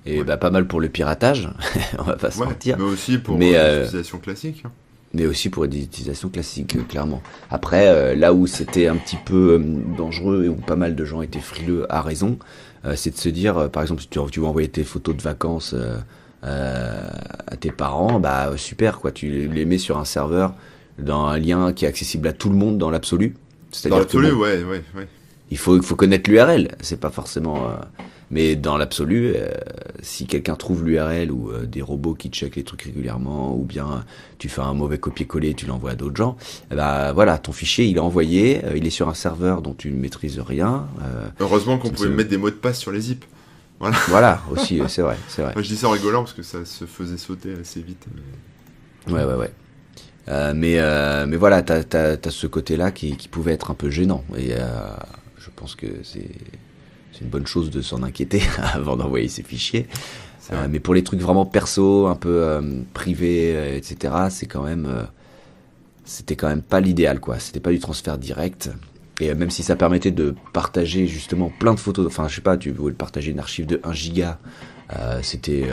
Et bah, pas mal pour le piratage, on va pas se mentir. Mais aussi pour euh, l'utilisation classique. Hein. Mais aussi pour des utilisations classiques, euh, clairement. Après, euh, là où c'était un petit peu dangereux et où pas mal de gens étaient frileux à raison, c'est de se dire, par exemple, si tu, tu veux envoyer tes photos de vacances à tes parents, bah super, quoi. Tu les mets sur un serveur dans un lien qui est accessible à tout le monde dans l'absolu. Dans l'absolu, ouais, ouais, ouais. Il faut, il faut connaître l'URL. C'est pas forcément. Mais dans l'absolu, euh, si quelqu'un trouve l'URL ou euh, des robots qui checkent les trucs régulièrement, ou bien tu fais un mauvais copier-coller et tu l'envoies à d'autres gens, bah voilà, ton fichier il est envoyé, euh, il est sur un serveur dont tu ne maîtrises rien. Heureusement qu'on pouvait mettre des mots de passe sur les zips. Voilà, voilà aussi, c'est vrai, c'est vrai. je dis ça en rigolant parce que ça se faisait sauter assez vite. Ouais, ouais, ouais. mais, mais voilà, t'as as, ce côté-là qui, qui, pouvait être un peu gênant. Et je pense que c'est c'est une bonne chose de s'en inquiéter avant d'envoyer ses fichiers. Euh, mais pour les trucs vraiment perso, un peu euh, privés, euh, etc., c'est quand même, c'était quand même pas l'idéal, quoi. C'était pas du transfert direct. Et même si ça permettait de partager justement plein de photos, enfin je sais pas, tu voulais partager une archive de 1 giga, c'était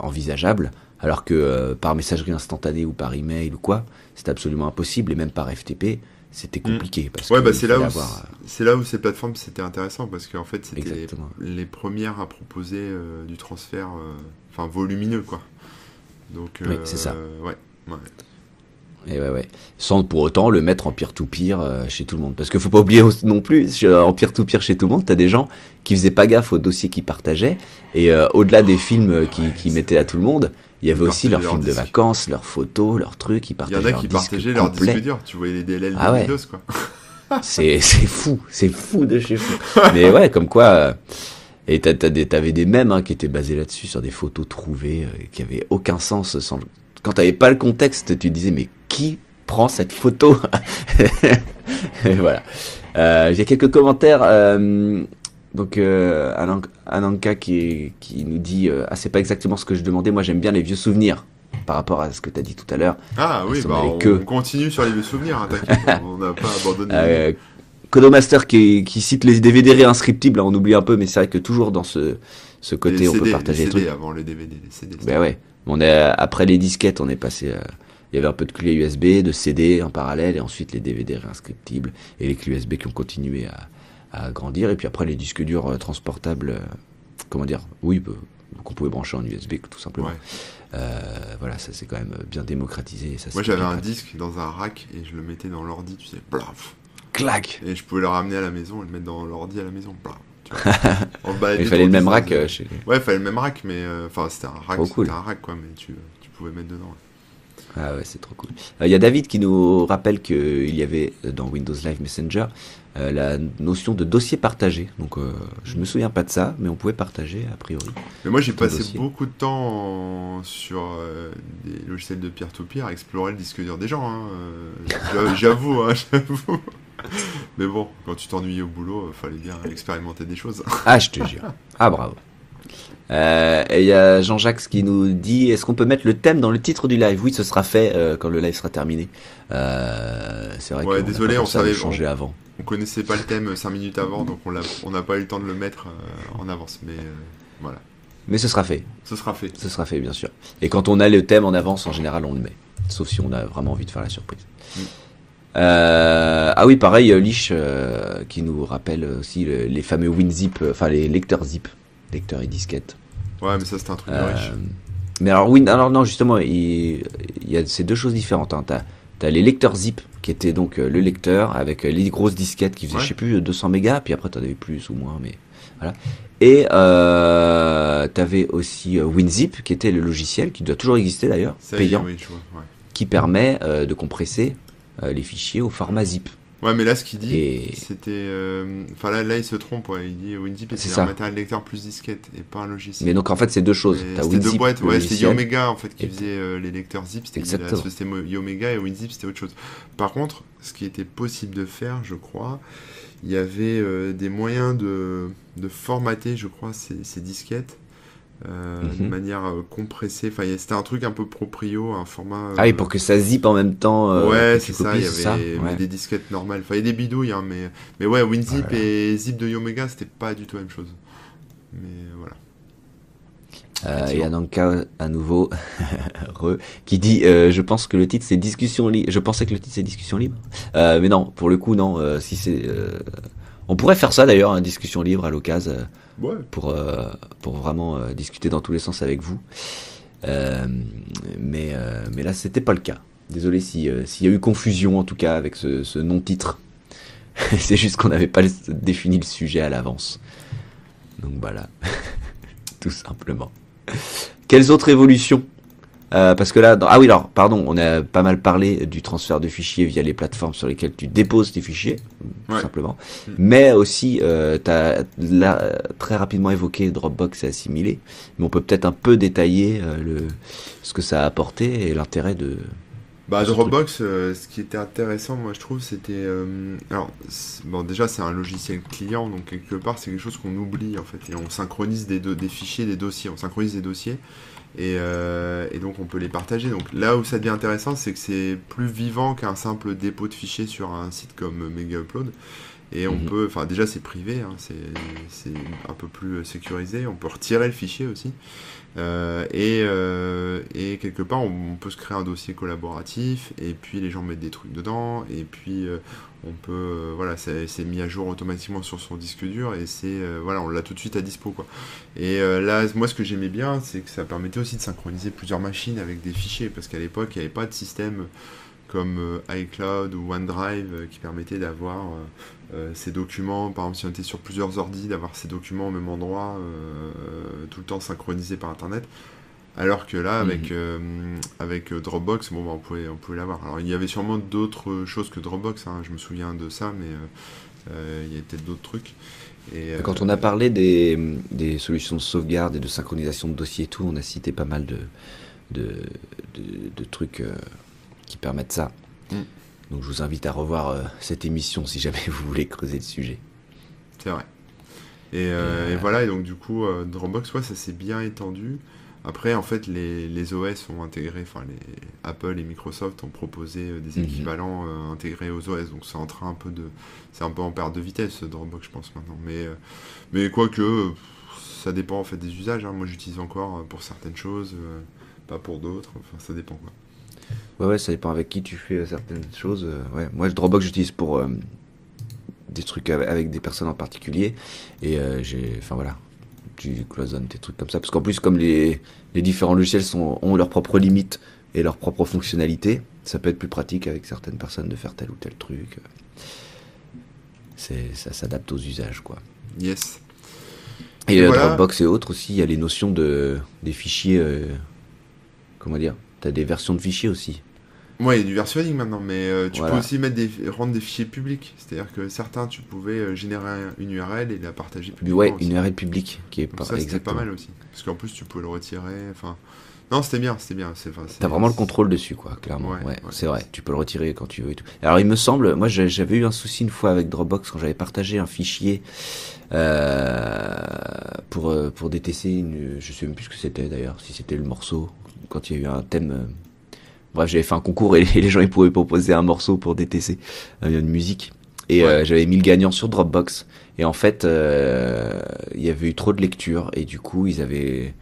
envisageable. Alors que par messagerie instantanée ou par email ou quoi, c'est absolument impossible. Et même par FTP, c'était mm. compliqué. Parce ouais, bah c'est là, où c'est là où ces plateformes c'était intéressant parce qu'en fait c'était les, premières à proposer euh, du transfert euh, enfin volumineux quoi. Donc oui, c'est ça. Euh, ouais, ouais. Et ouais, ouais. Sans pour autant le mettre en peer-to-peer chez tout le monde. Parce qu'il faut pas oublier non plus, en peer-to-peer chez tout le monde, tu as des gens qui faisaient pas gaffe aux dossiers qu'ils partageaient. Et au-delà des films qui, qui mettaient à tout le monde, il y avait aussi leurs films de vacances, leurs photos, leurs trucs. Ils partageaient Il y en a qui partageaient leurs disques durs. Tu voyais les DLL ah Windows, quoi. c'est fou, c'est fou de chez fou. Mais ouais, comme quoi. Euh, et t'avais des mèmes hein, qui étaient basés là-dessus, sur des photos trouvées, euh, qui avaient aucun sens. Sans... Quand t'avais pas le contexte, tu disais, mais qui prend cette photo? Et Voilà. Euh, J'ai quelques commentaires. Euh, donc euh, Ananka qui, qui nous dit euh, ah c'est pas exactement ce que je demandais moi j'aime bien les vieux souvenirs par rapport à ce que tu as dit tout à l'heure. Ah oui, bah, on, continue sur les vieux souvenirs, hein, on n'a pas abandonné. Euh, Codomaster qui, qui cite les DVD réinscriptibles, on oublie un peu, mais c'est vrai que toujours dans ce, ce côté, on peut partager les CD avant les DVD, les CD. Ben ouais, on est, après les disquettes, on est passé... Euh, il y avait un peu de clés USB, de CD en parallèle, et ensuite les DVD réinscriptibles, et les clés USB qui ont continué à, à grandir. Et puis après, les disques durs euh, transportables, euh, comment dire, oui, qu'on pouvait brancher en USB tout simplement. Euh, voilà, ça c'est quand même bien démocratisé. Ça, Moi j'avais un disque dans un rack et je le mettais dans l'ordi, tu sais, plaf. Clac Et je pouvais le ramener à la maison et le mettre dans l'ordi à la maison, plaf. il fallait le même rack chez Ouais, il fallait le même rack, mais enfin c'était un rack, c'était un rack quoi, mais tu, tu pouvais mettre dedans. Ah ouais, c'est trop cool. Il y a David qui nous rappelle qu'il y avait dans Windows Live Messenger euh, la notion de dossier partagé. Donc, euh, je me souviens pas de ça, mais on pouvait partager a priori. Mais moi, j'ai passé beaucoup de temps sur euh, des logiciels de peer-to-peer à explorer le disque dur des gens. Hein. j'avoue, hein, j'avoue. Mais bon, quand tu t'ennuyais au boulot, fallait bien expérimenter des choses. Ah, je te jure. Ah, bravo. Euh, et il y a Jean-Jacques qui nous dit est-ce qu'on peut mettre le thème dans le titre du live? Oui, ce sera fait euh, quand le live sera terminé. Euh, c'est vrai ouais, désolé, on savait changer avant. On connaissait pas le thème 5 minutes avant, donc on n'a pas eu le temps de le mettre en avance. Mais voilà. Mais ce sera fait. Ce sera fait. Ce sera fait, bien sûr. Et quand on a le thème en avance, en général, on le met. Sauf si on a vraiment envie de faire la surprise. Mm. ah oui, pareil, Lich qui nous rappelle aussi les fameux WinZip, enfin les lecteurs zip lecteur et disquette. Ouais, mais ça c'est un truc de riche. Euh, mais alors oui, alors non, justement, il, y a ces deux choses différentes. Hein. T'as as les lecteurs zip qui étaient donc euh, le lecteur avec euh, les grosses disquettes qui faisaient je sais plus 200 mégas, puis après t'en avais plus ou moins, mais voilà. Et euh, t'avais aussi WinZip qui était le logiciel qui doit toujours exister d'ailleurs, payant, qui permet de compresser les fichiers au format zip. Ouais, mais là, ce qu'il dit, c'était. Euh, enfin, là, là, il se trompe. Ouais. Il dit WinZip, c'est un matériel lecteur plus disquette et pas un logiciel. Mais donc, en fait, c'est deux choses. C'était deux boîtes. Ouais, c'était Yomega en fait qui faisait euh, les lecteurs zip. C'était Yomega et WinZip, c'était autre chose. Par contre, ce qui était possible de faire, je crois, il y avait euh, des moyens de, de formater, je crois, ces, ces disquettes euh, de mhm. manière euh, compressée. Enfin, c'était un truc un peu proprio, un format. Ah oui, pour que ça zip en même temps. ouais, c'est ça. Il y avait des disquettes normales. Enfin, il y a des bidouilles, hein, mais mais ouais, WinZip et Zip de Yomega, c'était pas du tout la même chose. Mais voilà. Euh, il y a donc à nouveau Re, qui dit je pense que le titre c'est discussion libre je pensais que le titre c'est discussion libre mais non pour le coup non si c'est on pourrait faire ça d'ailleurs, une discussion libre à l'occasion, euh, pour, euh, pour vraiment euh, discuter dans tous les sens avec vous. mais, mais là, c'était pas le cas. Désolé s'il y a eu confusion en tout cas avec ce, ce non-titre. C'est juste qu'on n'avait pas défini le sujet à l'avance. Donc voilà, tout simplement. Quelles autres évolutions? Euh, parce que là, ah oui, alors, pardon, on a pas mal parlé du transfert de fichiers via les plateformes sur lesquelles tu déposes tes fichiers, tout simplement. Mm. Mais aussi, euh, tu as là, très rapidement évoqué Dropbox et assimilé, mais on peut peut-être un peu détailler euh, le, ce que ça a apporté et l'intérêt de... Bah, Dropbox, euh, ce qui était intéressant, moi je trouve, c'était. alors, bon, déjà, c'est un logiciel client, donc quelque part, c'est quelque chose qu'on oublie en fait. Et on synchronise des, des fichiers, des dossiers. On synchronise des dossiers. Euh, et, donc on peut les partager. Donc là où ça devient intéressant, c'est que c'est plus vivant qu'un simple dépôt de fichiers sur un site comme Mega Upload. Et on mhm. peut, enfin déjà c'est privé, hein, c'est un peu plus sécurisé, on peut retirer le fichier aussi. Euh, et, euh, et, quelque part, on, peut se créer un dossier collaboratif, et puis les gens mettent des trucs dedans, et puis euh, on peut, voilà, c'est mis à jour automatiquement sur son disque dur, et c'est, voilà, on l'a tout de suite à dispo, quoi. Et là, moi, ce que j'aimais bien, c'est que ça permettait aussi de synchroniser plusieurs machines avec des fichiers, parce qu'à l'époque, il n'y avait pas de système comme iCloud ou OneDrive qui permettait d'avoir euh, ces documents, par exemple si on était sur plusieurs ordi, d'avoir ces documents au même endroit, euh, tout le temps synchronisés par Internet. Alors que là, avec, mhm. avec Dropbox, bon, bah, on pouvait, on pouvait l'avoir. Alors, il y avait sûrement d'autres choses que Dropbox, hein, je me souviens de ça, mais il y avait peut-être d'autres trucs. Et, Quand on a parlé des, des, solutions de sauvegarde et de synchronisation de dossiers et tout, on a cité pas mal de, de, de, trucs qui permettent ça. Mm. Donc je vous invite à revoir cette émission si jamais vous voulez creuser le sujet. C'est vrai. Et, euh, et, voilà, et donc du coup, euh, Dropbox, ouais, ça s'est bien étendu. Après, en fait, les, les, OS ont intégré, enfin, les Apple et Microsoft ont proposé euh, des mhm. équivalents intégrés aux OS, donc c'est en train un peu de, c'est un peu en perte de vitesse Dropbox, je pense maintenant. Mais, mais quoique, ça dépend en fait des usages. Hein. Moi, j'utilise encore pour certaines choses, pas pour d'autres. Enfin, ça dépend quoi. Ouais, ouais, ça dépend avec qui tu fais certaines choses. ouais, moi, Dropbox, j'utilise pour des trucs avec des personnes en particulier. Et euh, j'ai, enfin voilà, tu cloisonnes des trucs comme ça. Parce qu'en plus, comme les, les différents logiciels sont, ont leurs propres limites et leurs propres fonctionnalités, ça peut être plus pratique avec certaines personnes de faire tel ou tel truc. C'est, ça s'adapte aux usages, quoi. Yes. Et, euh, Dropbox et autres aussi, il y a les notions de des fichiers. Euh, comment dire T'as des versions de fichiers aussi. Ouais, il y a du versionning maintenant, mais euh, tu peux aussi mettre des, rendre des fichiers publics. C'est-à-dire que certains, tu pouvais euh, générer une URL et la partager publiquement. Ouais, une URL publique qui est pas ça, c'était pas mal aussi. Parce qu'en plus, tu pouvais le retirer. Enfin, non, c'était bien, c'était bien. T'as vraiment le contrôle dessus, quoi, clairement. Ouais, c'est vrai. Tu peux le retirer quand tu veux et tout. Alors, il me semble, moi, j'avais eu un souci une fois avec Dropbox quand j'avais partagé un fichier euh, pour pour DTC. Une, je sais même plus ce que c'était d'ailleurs, si c'était le morceau quand il y a eu un thème Bref, j'avais fait un concours et les gens ils pouvaient proposer un morceau pour DTC, euh, une musique. Et euh, j'avais mis le gagnant sur Dropbox. Et en fait, euh, il y avait eu trop de lectures et du coup ils avaient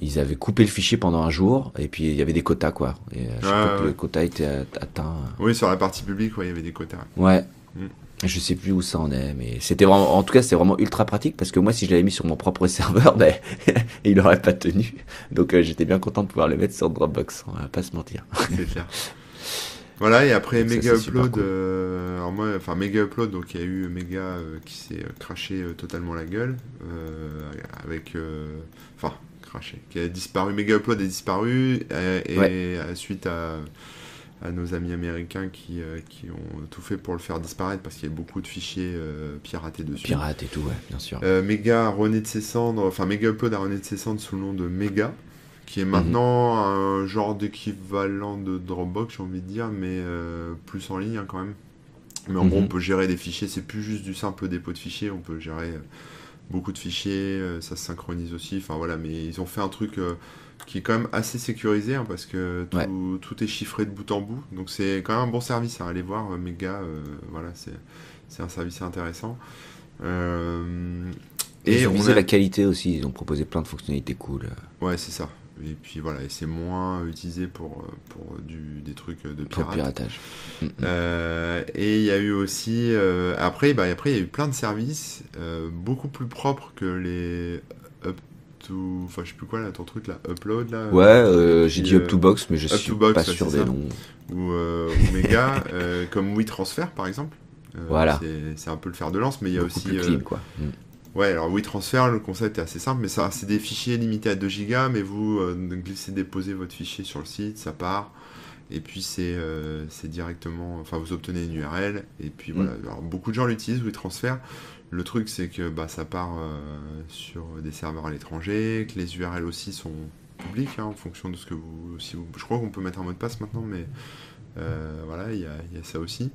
ils avaient coupé le fichier pendant un jour et puis il y avait des quotas quoi. Et je sais que le quota était atteint. Oui, sur la partie publique, ouais, il y avait des quotas. Ouais. Mm. Je sais plus où ça en est, mais c'était vraiment, en tout cas, c'était vraiment ultra pratique parce que moi, si je l'avais mis sur mon propre serveur, ben, il aurait pas tenu. Donc, euh, j'étais bien content de pouvoir le mettre sur Dropbox. On va pas se mentir. C'est clair. Voilà, et après Mega Upload, euh, alors moi, enfin Mega Upload, donc il y a eu Mega euh, qui s'est craché totalement la gueule, avec, enfin, craché, qui a disparu, Mega Upload est disparu, et, suite à à nos amis américains qui, euh, qui, ont tout fait pour le faire disparaître parce qu'il y a beaucoup de fichiers euh, piratés dessus. Pirates et tout, ouais, bien sûr. Euh, Mega a rené de ses cendres, enfin Mega Upload a rené de ses cendres sous le nom de Mega, qui est maintenant mhm. un genre d'équivalent de Dropbox, j'ai envie de dire, mais plus en ligne hein, quand même. Mais en gros, mhm. on peut gérer des fichiers, c'est plus juste du simple dépôt de fichiers, on peut gérer beaucoup de fichiers, ça se synchronise aussi, enfin voilà, mais ils ont fait un truc qui est quand même assez sécurisé hein, parce que tout, est chiffré de bout en bout. Donc c'est quand même un bon service à aller voir. Euh, Mega, euh, voilà, c'est un service intéressant. Euh, et ils ont visé la qualité aussi. Ils ont proposé plein de fonctionnalités cool. Ouais, c'est ça. Et puis voilà, et c'est moins utilisé pour, pour du, des trucs de piratage. Mm, mm. et il y a eu aussi après, bah, après il y a eu plein de services beaucoup plus propres que les Enfin, je sais plus quoi là, ton truc là, Upload là. Ouais, euh, j'ai dit Up to Box, mais je suis pas sûr des noms. Ou, euh, Mega, euh, comme WeTransfer par exemple. voilà. C'est un peu le fer de lance, mais il y a aussi. Plus clean, quoi. Mm. Ouais, alors WeTransfer, le concept est assez simple, mais ça, c'est des fichiers limités à 2 Go, mais vous glissez, déposez votre fichier sur le site, ça part. Et puis c'est directement, enfin vous obtenez une URL, et puis voilà. Mm. Alors, beaucoup de gens l'utilisent, WeTransfer. Le truc, c'est que bah, ça part euh, sur des serveurs à l'étranger, que les URL aussi sont publiques hein, en fonction de ce que vous, si vous. Je crois qu'on peut mettre un mot de passe maintenant, mais euh, voilà, il y, a ça aussi.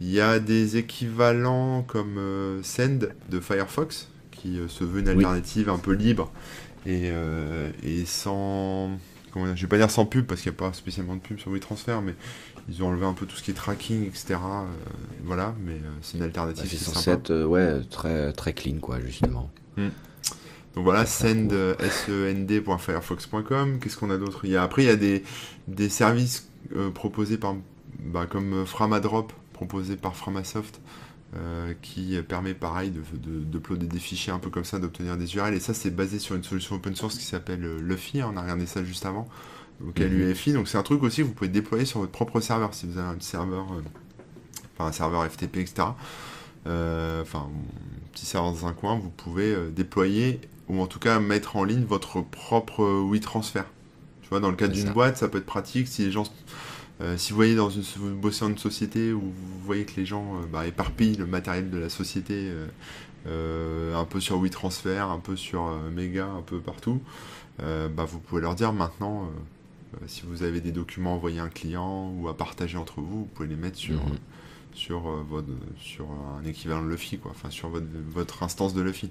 Il y a des équivalents comme euh, Send de Firefox, qui se veut une alternative un peu libre et, et sans. Comment je vais pas dire sans pub parce qu'il n'y a pas spécialement de pub sur WeTransfer, mais ils ont enlevé un peu tout ce qui est tracking, etc. Euh, voilà, mais euh, c'est une alternative. Bah, c'est censé être euh, ouais, très, très clean, quoi, justement. Hmm. Donc voilà, send, send.firefox.com. Qu'est-ce qu'on a d'autre? Il y a, Après, il y a des, des services proposés par, bah, comme Framadrop, proposé par Framasoft, qui permet pareil de, de, des fichiers un peu comme ça, d'obtenir des URL. Et ça, c'est basé sur une solution open source qui s'appelle Luffy. Hein, on a regardé ça juste avant donc l'UEFI. Donc c'est un truc aussi que vous pouvez déployer sur votre propre serveur si vous avez un serveur, euh, enfin un serveur FTP, etc. Euh, enfin, un petit serveur dans un coin, vous pouvez euh, déployer ou en tout cas mettre en ligne votre propre WeTransfer. Tu vois, dans le cadre d'une boîte, ça peut être pratique si les gens. Si vous voyez dans une, vous bossez dans une société où vous voyez que les gens bah, éparpillent le matériel de la société un peu sur WeTransfer, un peu sur Mega, un peu partout, bah, vous pouvez leur dire maintenant, si vous avez des documents envoyés à un client ou à partager entre vous, vous pouvez les mettre sur, mhm. sur, votre, sur un équivalent de Luffy, quoi, enfin sur votre, votre instance de Luffy.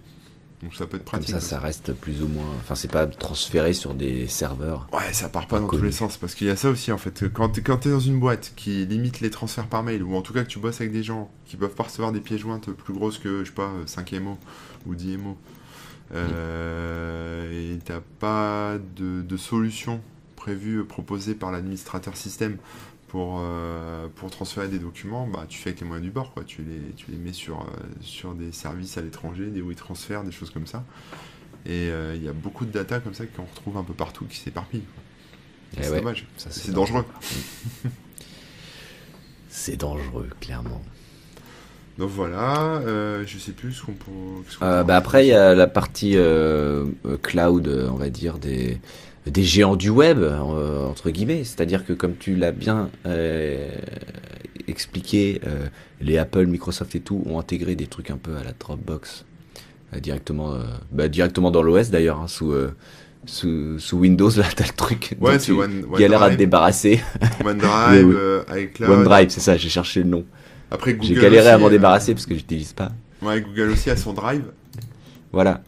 Donc ça peut être pratique. Comme ça, ça reste plus ou moins. Enfin, c'est pas transféré sur des serveurs. Ouais, ça part pas dans tous les sens. Parce qu'il y a ça aussi, en fait. Quand tu es dans une boîte qui limite les transferts par mail, ou en tout cas que tu bosses avec des gens qui peuvent pas recevoir des pièces jointes plus grosses que, je sais pas, 5 MO ou 10 MO, euh, et t'as pas de, de solution prévue, proposée par l'administrateur système pour, euh, pour transférer des documents, bah, tu fais avec les moyens du bord. Quoi. Tu, les, tu les mets sur, euh, sur des services à l'étranger, des WeTransfer, des choses comme ça. Et euh, il y a beaucoup de data comme ça qu'on retrouve un peu partout qui s'éparpillent. Eh c'est dommage. C'est dangereux. c'est dangereux, clairement. Donc voilà, je sais plus ce qu'on peut. bah après, il y a la partie cloud, on va dire, des, des géants du web, euh, entre guillemets. C'est-à-dire que comme tu l'as bien euh, expliqué, euh, les Apple, Microsoft et tout ont intégré des trucs un peu à la Dropbox directement, bah, directement dans l'OS d'ailleurs, hein, sous, sous, Windows, là t'as le truc ouais, c'est One, l'air à te débarrasser. OneDrive, iCloud. OneDrive, c'est ça, j'ai cherché le nom. Après Google. J'ai galéré à m'en débarrasser parce que j'utilise pas. Ouais, Google aussi a son Drive. Voilà.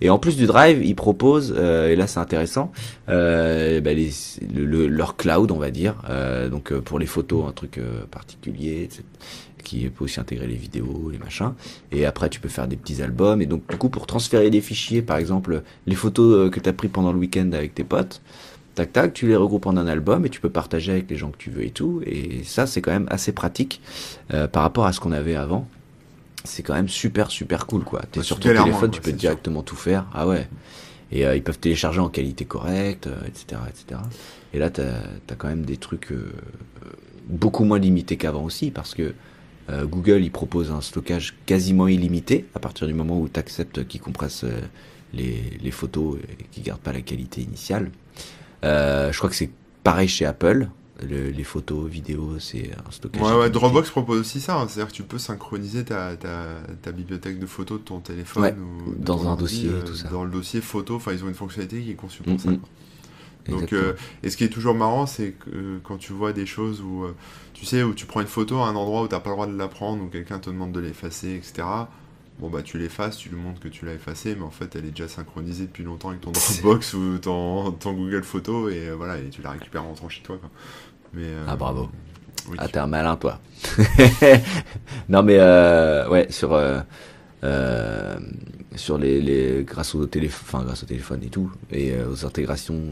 Et en plus du Drive, ils proposent, euh, et là c'est intéressant, euh, bah les, le, leur cloud, on va dire, euh, donc euh, pour les photos, un truc euh, particulier, qui peut aussi intégrer les vidéos, les machins. Et après, tu peux faire des petits albums. Et donc, du coup, pour transférer des fichiers, par exemple, les photos que tu as pris pendant le week-end avec tes potes, tac tac, tu les regroupes en un album et tu peux partager avec les gens que tu veux et tout. Et ça, c'est quand même assez pratique par rapport à ce qu'on avait avant c'est quand même super super cool quoi. T'es sur ton téléphone, tu peux directement tout faire. Ah ouais. Et euh, ils peuvent télécharger en qualité correcte, etc., euh, etc. Et là, t'as as quand même des trucs euh, beaucoup moins limités qu'avant aussi, parce que Google, il propose un stockage quasiment illimité à partir du moment où tu acceptes qu'il compresse les, les, photos et qu'il garde pas la qualité initiale. je crois que c'est pareil chez Apple les photos, vidéos, c'est un stockage. Ouais, ouais, Dropbox propose aussi ça. Hein. C'est-à-dire que tu peux synchroniser ta, ta, ta, bibliothèque de photos de ton téléphone ou dans un dossier, euh, tout ça. Dans le dossier photo, enfin, ils ont une fonctionnalité qui est conçue pour ça. Donc, euh, et ce qui est toujours marrant, c'est que euh, quand tu vois des choses où, tu sais, où tu prends une photo à un endroit où tu n'as pas le droit de la prendre, ou quelqu'un te demande de l'effacer, etc. Bon, bah, tu l'effaces, tu lui montres que tu l'as effacée, mais en fait, elle est déjà synchronisée depuis longtemps avec ton Dropbox ou ton, ton, Google Photo, et voilà, et tu la récupères en rentrant chez toi. Quoi. Euh, ah bravo. ah t'es un malin toi. non mais euh, ouais sur euh, sur les, les grâce au téléphone, grâce au téléphone et tout et aux intégrations,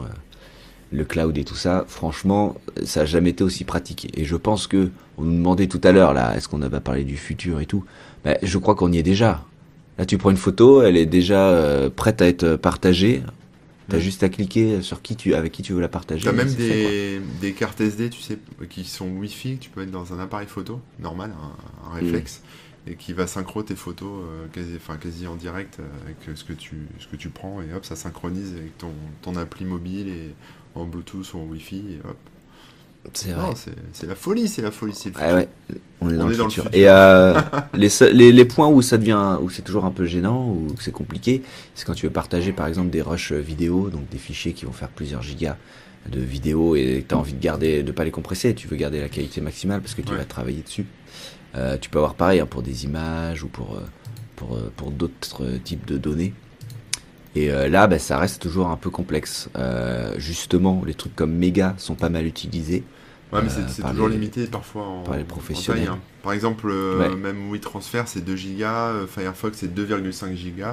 le cloud et tout ça. Franchement, ça a jamais été aussi pratiqué. Et je pense que on nous demandait tout à l'heure là, est-ce qu'on avait parlé du futur et tout. Ben, je crois qu'on y est déjà. Là, tu prends une photo, elle est déjà prête à être partagée T'as juste à cliquer sur qui tu, avec qui tu veux la partager. T'as même des, des, cartes SD, tu sais, qui sont Wi-Fi, que tu peux mettre dans un appareil photo normal, un, mm. réflexe, et qui va synchro tes photos euh, quasi, enfin, quasi en direct euh, avec ce que, tu, ce que tu prends, et hop, ça synchronise avec ton, ton appli mobile et en Bluetooth ou en Wi-Fi, et hop, c'est vrai. C'est la folie, c'est la folie, c'est ouais, on est, dans, le, futur. Et euh, les, les, les, points où ça devient, où c'est toujours un peu gênant, ou c'est compliqué, c'est quand tu veux partager par exemple des rushs vidéo, donc des fichiers qui vont faire plusieurs gigas de vidéo et tu as envie de garder, de pas les compresser, tu veux garder la qualité maximale parce que tu vas travailler dessus. Euh, tu peux avoir pareil hein, pour des images ou pour, euh, pour, euh, pour d'autres types de données. Et euh, là, bah, ça reste toujours un peu complexe. Euh, justement, les trucs comme méga sont pas mal utilisés. Ouais, mais c'est euh, toujours limité parfois en, par les professionnels. Hein. Par exemple, même WeTransfer c'est 2 Go, Firefox c'est 2,5 Go.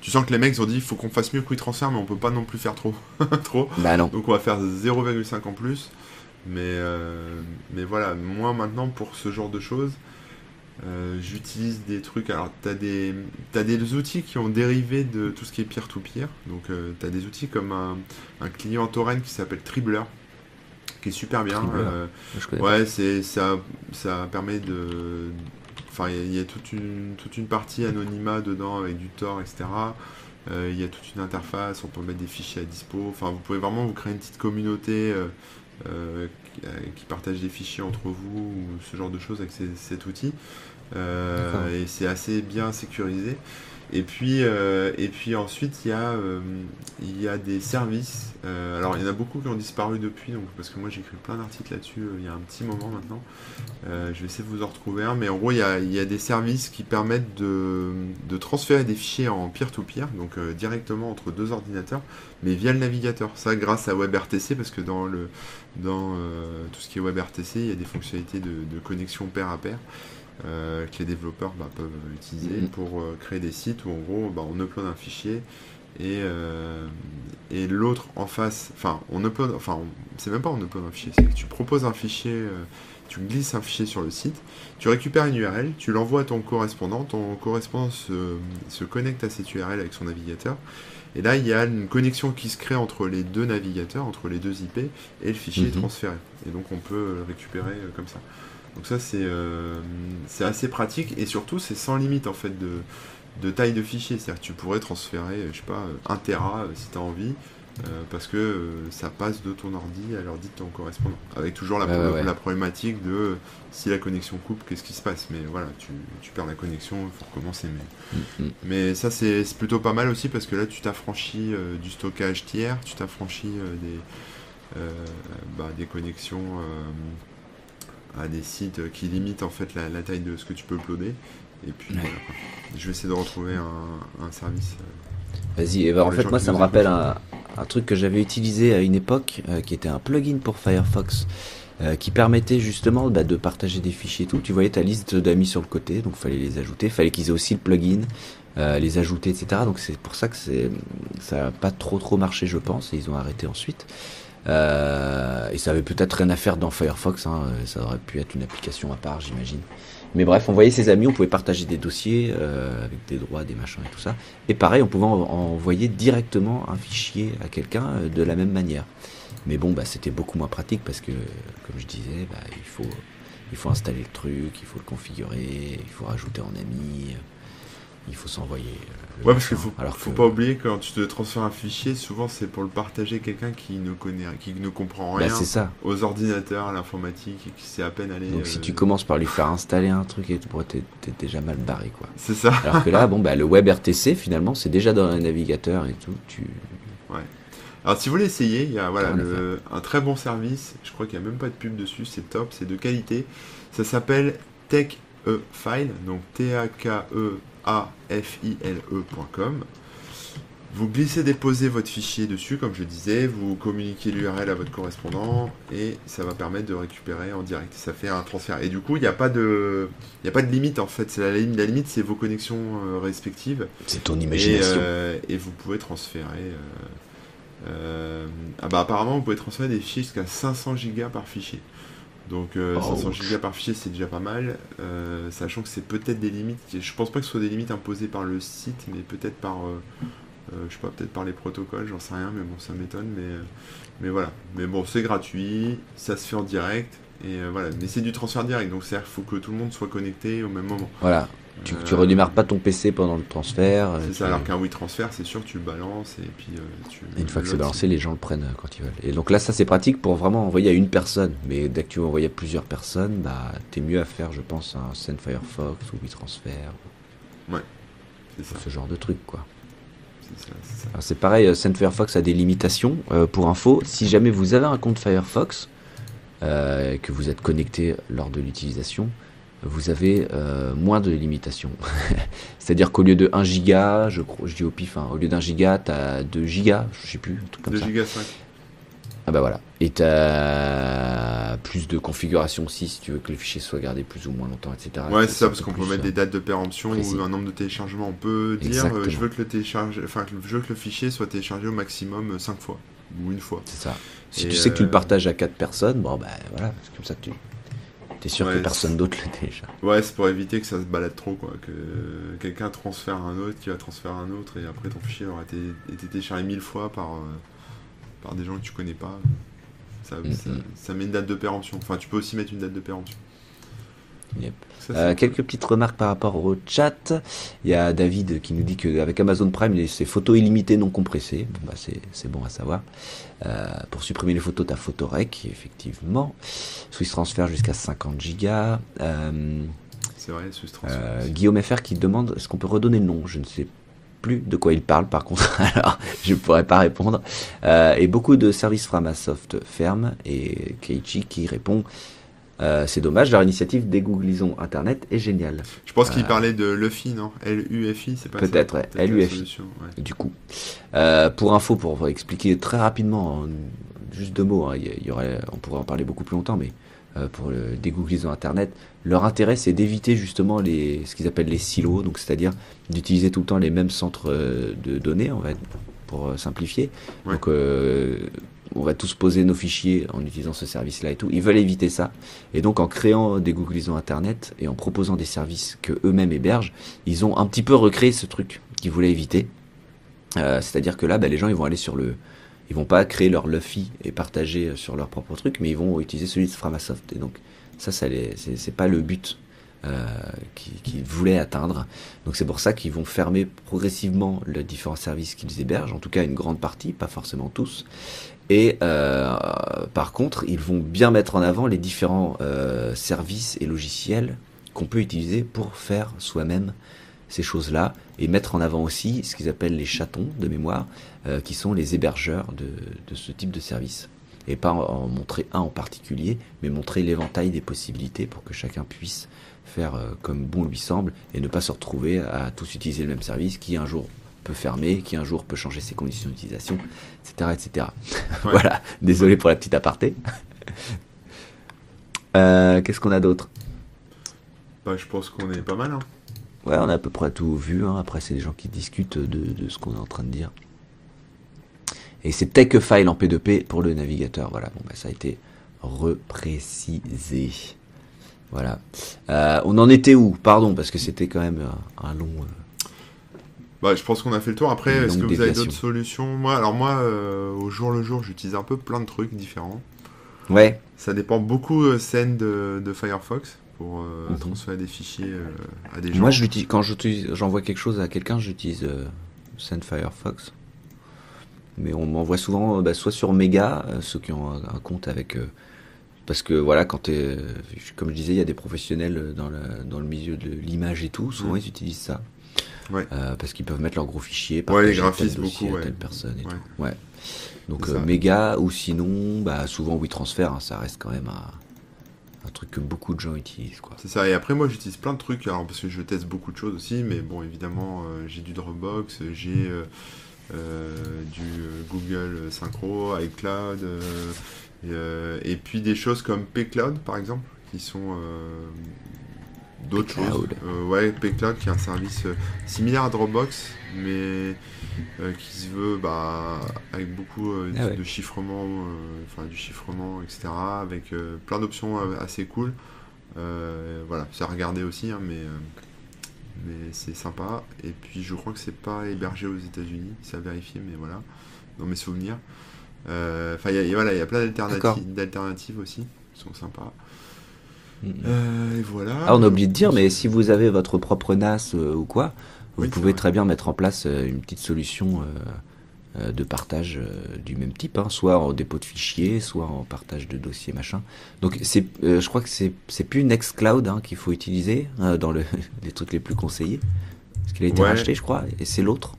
Tu sens que les mecs ont dit il faut qu'on fasse mieux que WeTransfer, mais on peut pas non plus faire trop. trop. Bah non. Donc on va faire 0,5 en plus. Mais, mais voilà, moi maintenant pour ce genre de choses, euh, j'utilise des trucs. Alors, tu as des, as des outils qui ont dérivé de tout ce qui est peer-to-peer. Donc, euh, tu as des outils comme un, un client torrent qui s'appelle Tribler, qui est super bien. Euh, ouais, c'est ça, ça permet de. Enfin, il y, a toute une, toute une partie anonymat dedans avec du Tor, etc. il y a toute une interface, on peut mettre des fichiers à dispo. Enfin, vous pouvez vraiment vous créer une petite communauté qui partage des fichiers entre vous ou ce genre de choses avec cet outil. et c'est assez bien sécurisé. Et puis, euh, et puis ensuite, il y, a, euh, il y a des services. Euh, alors, il y en a beaucoup qui ont disparu depuis, donc, parce que moi j'ai écrit plein d'articles là-dessus il y a un petit moment maintenant. je vais essayer de vous en retrouver un. Mais en gros, il y a, il y a des services qui permettent de, de transférer des fichiers en peer-to-peer, donc directement entre deux ordinateurs, mais via le navigateur. Ça, grâce à WebRTC, parce que dans, le, dans tout ce qui est WebRTC, il y a des fonctionnalités de, de connexion pair à pair. Euh, que les développeurs bah, peuvent utiliser mm-hmm. pour euh, créer des sites où en gros bah, on upload un fichier et, euh, et l'autre en face, enfin on upload, enfin c'est même pas on upload un fichier, c'est que tu proposes un fichier, tu glisses un fichier sur le site, tu récupères une URL, tu l'envoies à ton correspondant, ton correspondant se, se, connecte à cette URL avec son navigateur, et là il y a une connexion qui se crée entre les deux navigateurs, entre les deux IP, et le fichier est mm-hmm. transféré. Et donc on peut le récupérer comme ça. Donc ça euh, c'est assez pratique et surtout c'est sans limite en fait de, taille de fichier. C'est-à-dire que tu pourrais transférer, je sais pas, 1 Tera euh, si tu as envie. Euh, parce que ça passe de ton ordi à l'ordi de ton correspondant. Avec toujours la, problématique de si la connexion coupe, qu'est-ce qui se passe? Mais voilà, tu, perds la connexion, il faut recommencer. Mais, mm, mm. mais ça, c'est plutôt pas mal aussi parce que là, tu t'affranchis du stockage tiers, tu t'affranchis des, bah, des connexions à des sites qui limitent en fait la, taille de ce que tu peux uploader. Et puis je vais essayer de retrouver un, service. Euh, Vas-y, en fait moi ça me rappelle un, truc que j'avais utilisé à une époque euh, qui était un plugin pour Firefox. Euh, qui permettait justement bah, de partager des fichiers et tout. Tu voyais ta liste d'amis sur le côté, donc fallait les ajouter, fallait qu'ils aient aussi le plugin, les ajouter, etc. Donc c'est pour ça que c'est ça n'a pas trop trop marché, je pense, et ils ont arrêté ensuite. Euh, et ça avait peut-être rien à faire dans Firefox, hein, ça aurait pu être une application à part, j'imagine. Mais bref, on voyait ses amis, on pouvait partager des dossiers euh, avec des droits, des machins et tout ça. Et pareil, on pouvait envoyer directement un fichier à quelqu'un euh, de la même manière. Mais bon, bah, c'était beaucoup moins pratique parce que, comme je disais, bah, il, faut, il faut installer le truc, il faut le configurer, il faut rajouter en ami il faut s'envoyer. Ouais, parce qu'il faut, Alors faut pas oublier que quand tu te transfères un fichier, souvent c'est pour le partager quelqu'un qui ne connaît, qui ne comprend bah, rien ça. aux ordinateurs, à l'informatique, et qui sait à peine aller. Donc si tu euh, commences par lui faire installer un truc, et t'es es déjà mal barré, quoi. C'est ça. Alors que là, bon, bah, le WebRTC, finalement, c'est déjà dans un navigateur et tout. Tu... Ouais. Alors si vous voulez essayer, il y a voilà, un très bon service, je crois qu'il n'y a même pas de pub dessus, c'est top, c'est de qualité. Ça s'appelle Tech E File, donc T-A-K-E afile.com. Vous glissez, déposez votre fichier dessus, comme je disais, vous communiquez l'URL à votre correspondant et ça va permettre de récupérer en direct. Ça fait un transfert. Et du coup, il n'y a pas de, il a pas de limite en fait. C'est la, la, limite, c'est vos connexions euh, respectives. C'est ton imagination. Euh, et, vous pouvez transférer. Euh, ah bah apparemment, vous pouvez transférer des fichiers jusqu'à 500 Go par fichier. Donc 500 euh, Go par fichier c'est déjà pas mal, euh, sachant que c'est peut-être des limites, je pense pas que ce soit des limites imposées par le site, mais peut-être par, euh, je sais pas, peut-être par les protocoles, j'en sais rien, mais bon ça m'étonne, mais, mais voilà. Mais bon c'est gratuit, ça se fait en direct, et voilà, mais c'est du transfert direct, donc c'est-à-dire qu'il faut que tout le monde soit connecté au même moment. Voilà, tu, tu redémarres pas ton PC pendant le transfert. C'est ça, alors qu'un oui transfert, c'est sûr, tu le balances et puis tu. une fois que c'est balancé, les gens le prennent quand ils veulent. Et donc là, ça c'est pratique pour vraiment envoyer à une personne. Mais dès que tu veux envoyer à plusieurs personnes, bah, t'es mieux à faire, je pense, un Send Firefox ou WeTransfer. Ouais, c'est ça. Ce genre de truc, quoi. C'est pareil, Send Firefox a des limitations. pour info, si jamais vous avez un compte Firefox, euh, que vous êtes connecté lors de l'utilisation, vous avez euh, moins de limitations. C'est-à-dire qu'au lieu de 1 giga, je, je dis au pif, hein, au lieu d'un giga, tu as 2 gigas, je sais plus, un truc comme 2 gigas 5. Ah bah voilà. Et tu as plus de configuration aussi si tu veux que le fichier soit gardé plus ou moins longtemps, etc. Ouais, c'est ça, parce qu'on peut mettre des dates de péremption ou un nombre de téléchargements. On peut dire euh, je veux que le télécharge, enfin je veux que le fichier soit téléchargé au maximum 5 fois ou une fois. C'est ça. Si tu sais que tu le euh, partages à 4 personnes, bon bah voilà, c'est comme ça tu T'es sûr que personne d'autre le télécharge. Ouais, c'est pour éviter que ça se balade trop, quoi. Que quelqu'un transfère un autre, qui va transférer un autre, et après ton fichier aura été, été téléchargé mille fois par, euh, par des gens que tu connais pas. Ça, ça, met une date de péremption. Enfin, tu peux aussi mettre une date de péremption. Euh, quelques petites remarques par rapport au chat. Il y a David qui nous dit qu'avec Amazon Prime, c'est photos illimitées non compressées. Bon, bah, c'est bon à savoir. Euh, pour supprimer les photos, t'as Photorec, effectivement. Swiss Transfer jusqu'à 50 gigas. Euh, c'est vrai, Swiss Transfer. Guillaume FR qui demande est-ce qu'on peut redonner le nom? Je ne sais plus de quoi il parle par contre, alors je ne pourrais pas répondre. et beaucoup de services Framasoft ferment et Keiichi qui répond euh, c'est dommage, leur initiative dégooglisons Internet est géniale. Je pense qu'il euh, parlait de Luffy, non? L-U-F-I, c'est pas Peut-être, ouais. L-U-F-I. Du coup, euh, pour info, pour expliquer très rapidement, juste deux mots, hein, y aurait, on pourrait en parler beaucoup plus longtemps, mais pour le dégooglisons Internet, leur intérêt c'est d'éviter justement les, ce qu'ils appellent les silos, donc c'est-à-dire d'utiliser tout le temps les mêmes centres de données, on va pour simplifier. Donc on va tous poser nos fichiers en utilisant ce service-là et tout. Ils veulent éviter ça. Et donc, en créant des Googlisons Internet et en proposant des services que eux-mêmes hébergent, ils ont un petit peu recréé ce truc qu'ils voulaient éviter. Euh, c'est-à-dire que là, bah, les gens, ils vont aller sur le, ils vont pas créer leur Luffy et partager euh, sur leur propre truc, mais ils vont utiliser celui de Framasoft. Et donc, ça, ça c'est pas le but euh, qu'ils voulaient atteindre. Donc c'est pour ça qu'ils vont fermer progressivement les différents services qu'ils hébergent, en tout cas une grande partie, pas forcément tous. Et euh, par contre, ils vont bien mettre en avant les différents euh, services et logiciels qu'on peut utiliser pour faire soi-même ces choses-là et mettre en avant aussi ce qu'ils appellent les chatons de mémoire, euh, qui sont les hébergeurs de, de, ce type de service. Et pas en, montrer un en particulier, mais montrer l'éventail des possibilités pour que chacun puisse faire comme bon lui semble et ne pas se retrouver à tous utiliser le même service qui un jour peut fermer, qui un jour peut changer ses conditions d'utilisation, etc. etc. voilà, désolé pour la petite aparté. Euh, qu'est-ce qu'on a d'autre? Bah, Je pense qu'on est pas mal. Hein. Ouais, on a à peu près tout vu. Hein. Après, c'est des gens qui discutent de, ce qu'on est en train de dire. Et c'est take file en P2P pour le navigateur. Voilà, bon, bah, ça a été reprécisé. Voilà. Euh, on en était où? Pardon, parce que c'était quand même un, long. Euh, bah, je pense qu'on a fait le tour. Après, est-ce que vous avez d'autres solutions? Moi, alors moi, euh, au jour le jour, j'utilise un peu plein de trucs différents. Ouais. Ça dépend beaucoup euh, scène de, Firefox pour euh, mhm. transférer des fichiers à des gens. Moi, je quand j'envoie quelque chose à quelqu'un, j'utilise Send Firefox. Mais on m'envoie souvent, bah, soit sur Mega, ceux qui ont un, compte avec parce que voilà, quand es, comme je disais, il y a des professionnels dans le, dans le milieu de l'image et tout, souvent mhm. ils utilisent ça. Euh, parce qu'ils peuvent mettre leurs gros fichiers, ouais, les graphismes beaucoup, ouais. telle personne et tout. Ouais. Donc euh, méga ou sinon, bah souvent WeTransfer, hein, ça reste quand même un, truc que beaucoup de gens utilisent. Quoi. C'est ça. Et après moi j'utilise plein de trucs, alors parce que je teste beaucoup de choses aussi, mais bon évidemment euh, j'ai du Dropbox, j'ai du Google Synchro, iCloud, et, puis des choses comme pCloud par exemple, qui sont d'autres choses. Euh, ouais, pCloud qui est un service euh, similaire à Dropbox, mais euh, qui se veut bah, avec beaucoup ah de chiffrement, enfin du chiffrement, etc. Avec plein d'options assez cool. voilà, c'est à regarder aussi, hein, mais mais c'est sympa. Et puis je crois que c'est pas hébergé aux États-Unis, c'est à vérifier, mais voilà, dans mes souvenirs. Enfin, voilà, il y a plein d'alternatives aussi, qui sont sympas. Euh, et voilà. Ah, on a oublié de dire, mais si vous avez votre propre NAS euh, ou quoi, vous pouvez très bien mettre en place euh, une petite solution de partage du même type, hein, soit en dépôt de fichiers, soit en partage de dossiers, machin. Donc c'est, je crois que c'est, c'est plus Nextcloud hein, qu'il faut utiliser dans le, les trucs les plus conseillés, parce qu'il a été racheté, je crois, et c'est l'autre.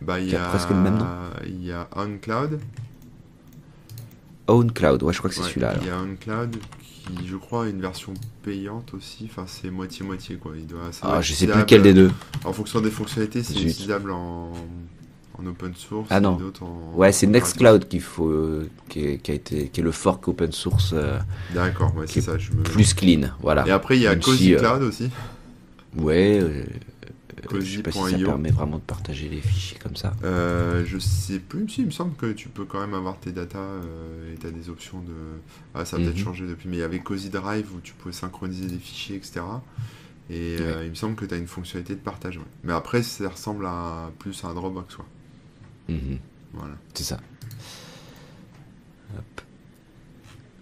Bah, il y a, presque le même nom. Il y a OnCloud. OwnCloud, ouais, je crois que c'est celui-là. Il y a OnCloud je crois, a une version payante aussi. Enfin, c'est moitié-moitié, quoi. Il doit, ah, je sais plus lequel des deux. En fonction des fonctionnalités, c'est utilisable en, en open source. Ah non. ouais, c'est Nextcloud qu'il faut, qui, a été, qui est le fork open source. Euh, D'accord, ouais, c'est ça. Je me... Plus clean, voilà. Et après, il y a Cozy euh, Cloud aussi. Ouais, euh, je sais pas si ça permet vraiment de partager les fichiers comme ça. Euh, je sais plus, si, il me semble que tu peux quand même avoir tes datas euh, et tu as des options de. Ah, ça a peut-être mhm. changé depuis, mais il y avait Cozy Drive où tu pouvais synchroniser des fichiers, etc. Et euh, il me semble que tu as une fonctionnalité de partage. Mais après, ça ressemble à plus à un Dropbox. Quoi. Mhm. Voilà. C'est ça. Hop.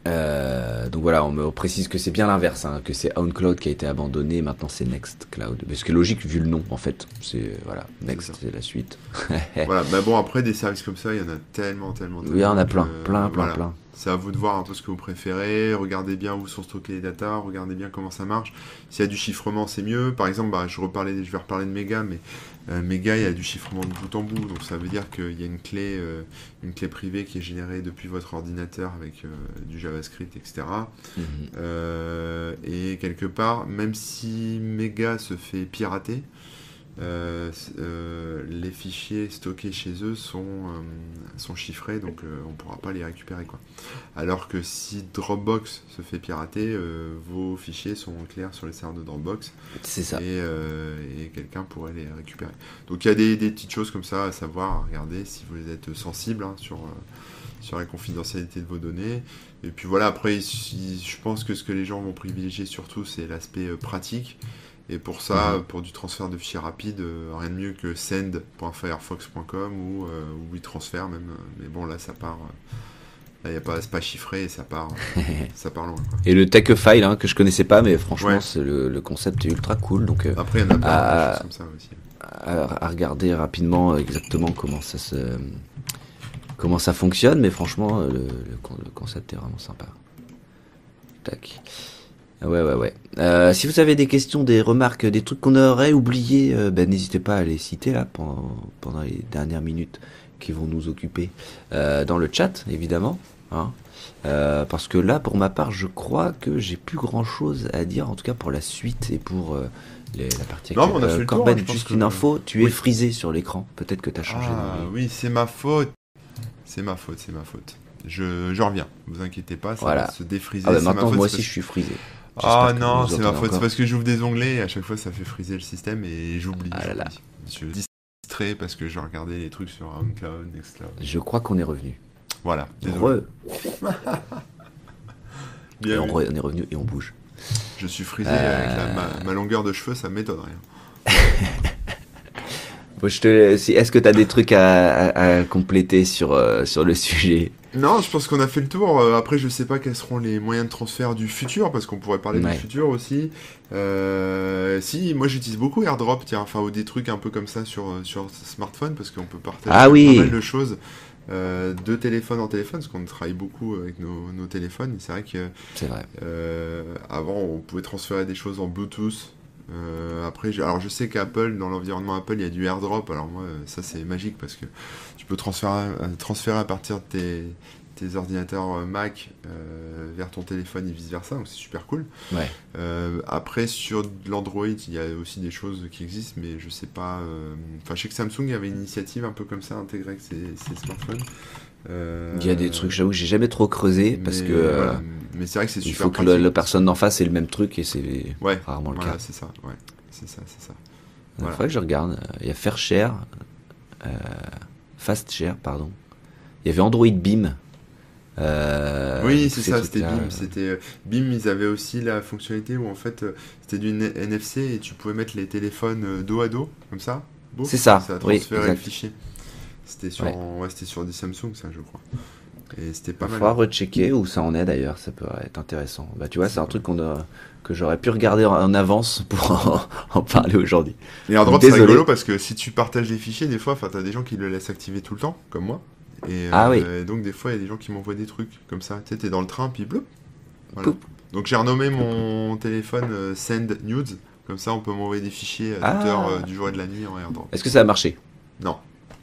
Euh, donc voilà, on me précise que c'est bien l'inverse, hein, que c'est OwnCloud qui a été abandonné, maintenant c'est Nextcloud. Ce qui est logique vu le nom en fait. C'est voilà, Next c'est la suite. voilà, mais bon après des services comme ça, il y en a tellement, tellement. Oui, il y en a plein, plein, plein, plein. C'est à vous de voir un peu ce que vous préférez. Regardez bien où sont stockées les datas. Regardez bien comment ça marche. S'il y a du chiffrement, c'est mieux. Par exemple, bah, je, reparlais, je vais reparler de Mega, mais euh, Mega, il y a du chiffrement de bout en bout. Donc ça veut dire qu'il y a une clé, euh, une clé privée qui est générée depuis votre ordinateur avec euh, du JavaScript, etc. Mhm. et quelque part, même si Mega se fait pirater, euh, euh, les fichiers stockés chez eux sont, euh, sont chiffrés, donc on ne pourra pas les récupérer. Quoi. Alors que si Dropbox se fait pirater, vos fichiers sont clairs sur les serveurs de Dropbox. C'est ça. Et, quelqu'un pourrait les récupérer. Donc il y a des, petites choses comme ça à savoir, à regarder si vous êtes sensible hein, sur, sur la confidentialité de vos données. Et puis voilà, après, je pense que ce que les gens vont privilégier surtout, c'est l'aspect pratique. Et pour ça, mhm. pour du transfert de fichiers rapide, euh, rien de mieux que send.firefox.com ou, euh, ou WeTransfer même. Mais bon, là, ça part. Euh, là, y a pas, c'est pas chiffré et ça part, ça part loin. Et le Techfile, hein, que je connaissais pas, mais franchement, le, concept est ultra cool. Donc, Après, il y en a plein à, comme ça aussi. À, regarder rapidement exactement comment ça se. Comment ça fonctionne, mais franchement, le, le concept est vraiment sympa. Tac. Ouais, ouais, ouais. Euh, si vous avez des questions, des remarques, des trucs qu'on aurait oubliés, euh, ben, n'hésitez pas à les citer là pendant, pendant les dernières minutes qui vont nous occuper euh, dans le chat, évidemment. Hein. parce que là, pour ma part, je crois que j'ai plus grand chose à dire, en tout cas pour la suite et pour la partie. Non, on a fait le Corben, tour, hein, juste une info, tu es frisé sur l'écran. Peut-être que tu as changé. Ah, oui, c'est ma faute. C'est ma faute, c'est ma faute. Je, je reviens, vous inquiétez pas, ça va se défriser. Ah bah maintenant, moi aussi, je suis frisé. Ah non, c'est ma faute, c'est parce que j'ouvre des onglets et à chaque fois ça fait friser le système et j'oublie. Ah là là. Je suis distrait parce que je regardais les trucs sur OwnCloud, Nextcloud. Je crois qu'on est revenu. Voilà. Re. Bien on, est revenu et on bouge. Je suis frisé avec euh. ma, longueur de cheveux, ça m'étonne rien. Est-ce que tu as des trucs à, compléter sur, euh, sur le sujet? Non, je pense qu'on a fait le tour. Euh, après, je sais pas quels seront les moyens de transfert du futur, parce qu'on pourrait parler du futur aussi. Euh, si, moi j'utilise beaucoup AirDrop, tiens, enfin, ou des trucs un peu comme ça sur, euh, sur smartphone, parce qu'on peut partager ah oui. pas mal de choses de téléphone en téléphone, parce qu'on travaille beaucoup avec nos, nos téléphones. C'est vrai que. C'est vrai. avant, on pouvait transférer des choses en Bluetooth. après, alors je sais qu'Apple, dans l'environnement Apple, il y a du AirDrop. Alors moi, ça c'est magique parce que peux transférer, euh, transférer à partir de tes, tes ordinateurs euh, Mac euh, vers ton téléphone et vice versa, donc c'est super cool. Ouais. après, sur l'Android, il y a aussi des choses qui existent, mais je sais pas. Enfin, je sais que Samsung avait une initiative un peu comme ça intégrée avec ses, smartphones. il y a des trucs, j'avoue, j'ai jamais trop creusé parce que. mais c'est vrai que c'est super. Il faut que la personne d'en face ait le même truc et c'est ouais, rarement le cas. c'est ça, ouais, c'est ça, c'est ça. Il faudrait que je regarde. Il y a Fairshare. Euh, Fast Share, pardon. Il y avait Android Beam. Euh, oui, c'est ça, c'était Beam. C'était euh, Beam, ils avaient aussi la fonctionnalité où en fait euh, c'était du NFC et tu pouvais mettre les téléphones dos à dos, comme ça. C'est ça, ça oui, les fichiers. C'était sur, ouais. sur des Samsung, ça, je crois. Et c'était pas mal. Il rechecker où ça en est d'ailleurs, ça peut être intéressant. Bah, tu vois, c'est un truc qu'on a, que j'aurais pu regarder en avance pour en, parler aujourd'hui. Et AirDrop, c'est rigolo parce que si tu partages des fichiers, des fois, tu as des gens qui le laissent activer tout le temps, comme moi. Et, ah oui. Euh, donc, des fois, il y a des gens qui m'envoient des trucs comme ça. Tu sais, t'es dans le train, puis bleu. Voilà. Donc, j'ai renommé mon téléphone euh, Send Nudes. Comme ça, on peut m'envoyer des fichiers à toute heure euh, du jour et de la nuit en AirDrop. Est-ce que ça a marché? Non.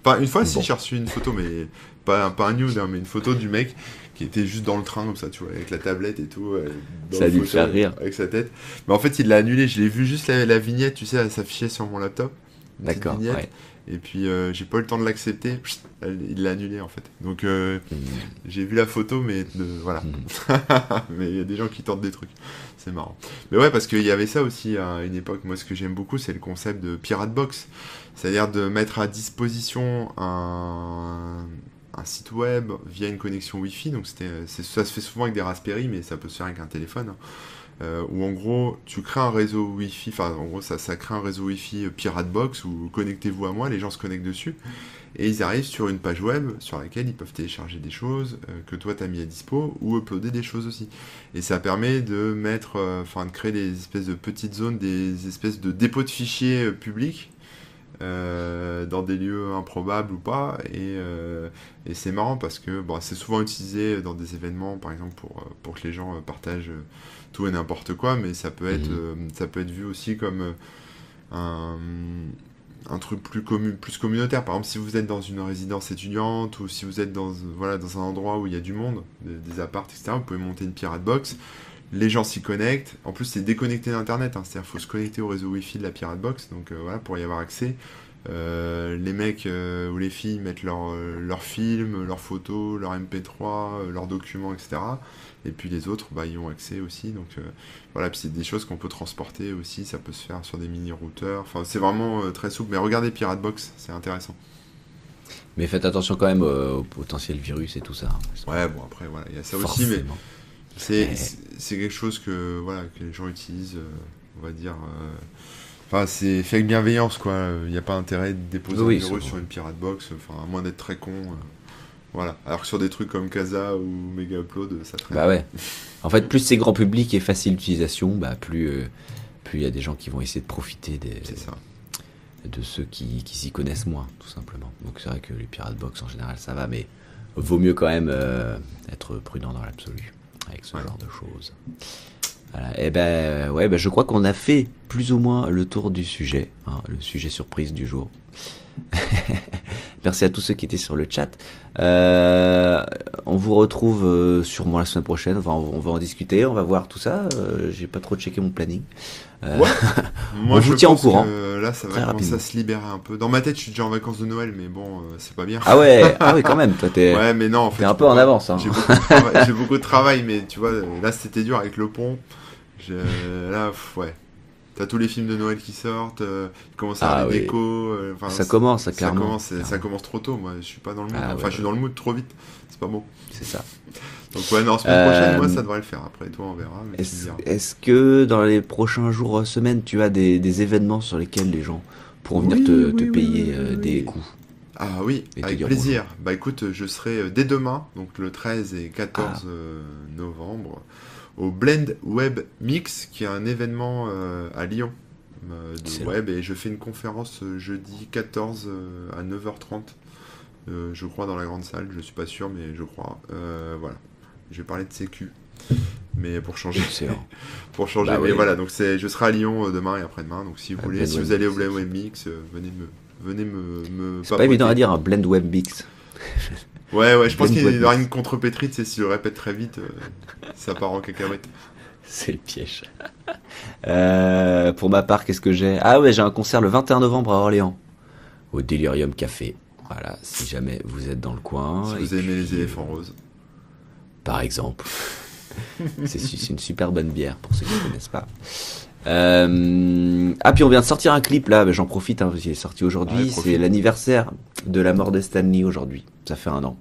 Pas une fois, si j'ai reçu une photo, mais pas, pas un nude, hein, mais une photo du mec qui était juste dans le train comme ça, tu vois, avec la tablette et tout. Euh, ça a dû faire rire. Avec sa tête. Mais en fait, il l'a annulé. Je l'ai vu juste la, vignette, tu sais, elle s'affichait sur mon laptop. D'accord. Et puis, euh, j'ai pas eu le temps de l'accepter. Il l'a annulé en fait. Donc, euh, hmm. j'ai vu la photo, mais voilà. Hmm. mais il y a des gens qui tentent des trucs. C'est marrant. Mais ouais, parce qu'il y avait ça aussi à une époque. Moi, ce que j'aime beaucoup, c'est le concept de Pirate Box. C'est-à-dire de mettre à disposition un, site web via une connexion Wi-Fi. Donc ça se fait souvent avec des Raspberry, mais ça peut se faire avec un téléphone. Hein. Euh, où en gros tu crées un réseau Wi-Fi, enfin en gros ça, ça crée un réseau Wi-Fi euh, Pirate Box où connectez-vous à moi, les gens se connectent dessus. et ils arrivent sur une page web sur laquelle ils peuvent télécharger des choses euh, que toi t'as mis à dispo ou uploader des choses aussi. Et ça permet de mettre, euh, enfin de créer des espèces de petites zones, des espèces de dépôts de fichiers euh, dans des lieux improbables ou pas. Et, et c'est marrant parce que bon, c'est souvent utilisé dans des événements, par exemple, pour, pour que les gens partagent tout et n'importe quoi, mais ça peut être, mmh. ça peut être vu aussi comme un un truc plus, commun, plus communautaire. Par exemple, si vous êtes dans une résidence étudiante ou si vous êtes dans, voilà, dans un endroit où il y a du monde, des, apparts, etc., vous pouvez monter une pirate box. Les gens s'y connectent. En plus, c'est déconnecté d'Internet. Hein. C'est-à-dire faut se connecter au réseau Wi-Fi de la pirate box. Donc euh, voilà, pour y avoir accès. Euh, les mecs euh, ou les filles mettent leurs leur films, leurs photos, leurs MP3, leurs documents, etc. Et puis les autres, bah, y ont accès aussi. Donc voilà, puis c'est des choses qu'on peut transporter aussi. Ça peut se faire sur des mini-routeurs. Enfin, c'est vraiment très souple. Mais regardez Pirate Box, c'est intéressant. Mais faites attention quand même au potentiel virus et tout ça. Hein, ouais, bon, après, voilà, il y a ça aussi. Mais c'est, quelque chose que, voilà, que les gens utilisent, euh, on va dire. Enfin, c'est fait avec bienveillance, quoi. Il n'y a pas intérêt de déposer un virus sur une Pirate Box, enfin, à moins d'être très con. Voilà. Alors que sur des trucs comme Casa ou Mega Upload, ça traîne. Bah ouais. En fait, plus c'est grand public et facile d'utilisation, bah plus euh, plus il y a des gens qui vont essayer de profiter des, de ceux qui, qui s'y connaissent moins, tout simplement. Donc c'est vrai que les Pirate Box en général ça va, mais vaut mieux quand même euh, être prudent dans l'absolu avec ce genre de choses. Voilà. Et eh ben ouais, ben je crois qu'on a fait plus ou moins le tour du sujet, hein, le sujet surprise du jour. Merci à tous ceux qui étaient sur le chat. Euh, on vous retrouve euh, sûrement la semaine prochaine. Enfin, on va en discuter, on va voir tout ça. Euh, j'ai pas trop checké mon planning. Euh, ouais. Moi, je vous tiens au courant. là, ça va commencer à se libérer un peu. Dans ma tête, je suis déjà en vacances de Noël, mais bon, c'est pas bien. Ah ouais, ah ouais, quand même. Toi, t'es. Ouais, mais non, en fait. T'es un peu en avance. Hein. J'ai beaucoup, de travail, mais tu vois, là, c'était dur avec le pont. Là, ouais. T'as tous les films de Noël qui sortent, euh, il commence à ah des décos. Euh, ça commence, clairement. Ça commence, ça commence trop tôt, moi. Je suis pas dans le mood. Ah enfin, je suis dans le mood trop vite. C'est pas bon. C'est ça. Donc, ouais, non, semaine prochaine, moi, ça devrait le faire. Après, toi, on verra. Est-ce que dans les prochains jours, euh, semaines, tu as des, des, événements sur lesquels les gens pourront venir te, te payer des coups? Ah oui, avec plaisir. Bah écoute, je serai dès demain, donc le 13 et 14 ah. novembre, au Blend Web Mix, qui est un événement euh, à Lyon euh, de web, et je fais une conférence euh, jeudi 14 à 9h30, je crois, dans la grande salle, je suis pas sûr, mais je crois. voilà, je vais parler de sécu. Mais pour changer, pour changer, bah mais voilà. Donc c'est, je serai à Lyon demain et après-demain. Donc si vous voulez, si vous allez au Blend Web Mix, venez me, venez me. me c'est pas évident à dire un Blend Web Mix. Ouais, ouais, je pense qu'il y aura une contre-pétrite, c'est s'il le répète très vite, euh, ça part en cacahuète. C'est le piège. Euh, pour ma part, qu'est-ce que j'ai? Ah ouais, j'ai un concert le 21 novembre à Orléans, au Delirium Café. Voilà, si jamais vous êtes dans le coin. Si vous aimez les éléphants roses. Par exemple. c'est une super bonne bière pour ceux qui ne connaissent pas. Euh... Ah puis on vient de sortir un clip là, j'en profite, hein, il est sorti aujourd'hui, c'est l'anniversaire de la mort de Stanley aujourd'hui, ça fait un an.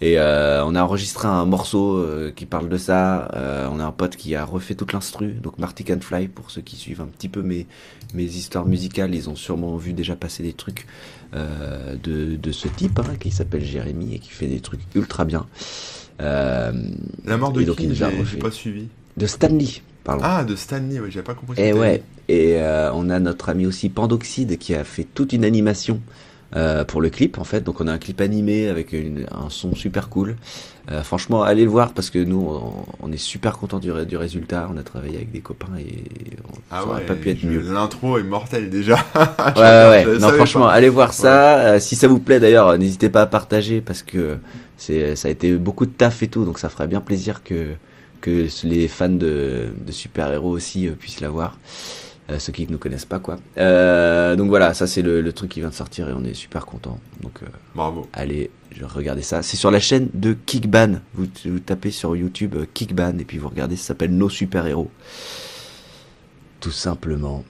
Et euh, on a enregistré un morceau euh, qui parle de ça, euh, on a un pote qui a refait toute l'instru, donc Marty Can Fly, pour ceux qui suivent un petit peu mes, mes histoires musicales, ils ont sûrement vu déjà passer des trucs euh, de, de ce type, hein, qui s'appelle Jérémy et qui fait des trucs ultra bien. La mort de qui J'ai pas suivi. De Stanley. Ah, de Stanley, oui, j'avais pas compris. Et ouais, et euh, on a notre ami aussi Pandoxide qui a fait toute une animation euh, pour le clip en fait. Donc on a un clip animé avec un son super cool. Euh, franchement, allez le voir parce que nous, on, est super content du, du, résultat. On a travaillé avec des copains et on, ah pas pu être mieux. L'intro est mortel déjà. ouais, ouais, Non, franchement, allez voir ça. si ça vous plaît d'ailleurs, n'hésitez pas à partager parce que c'est ça a été beaucoup de taf et tout, donc ça ferait bien plaisir que que les fans de, super-héros aussi euh, puissent la voir. Euh, ceux qui ne nous connaissent pas quoi. Euh, donc voilà, ça c'est le, truc qui vient de sortir et on est super content. Donc bravo. Allez, regardez ça. C'est sur la chaîne de Kickban. Vous, vous tapez sur YouTube Kickban et puis vous regardez. Ça s'appelle Nos super héros. Tout simplement.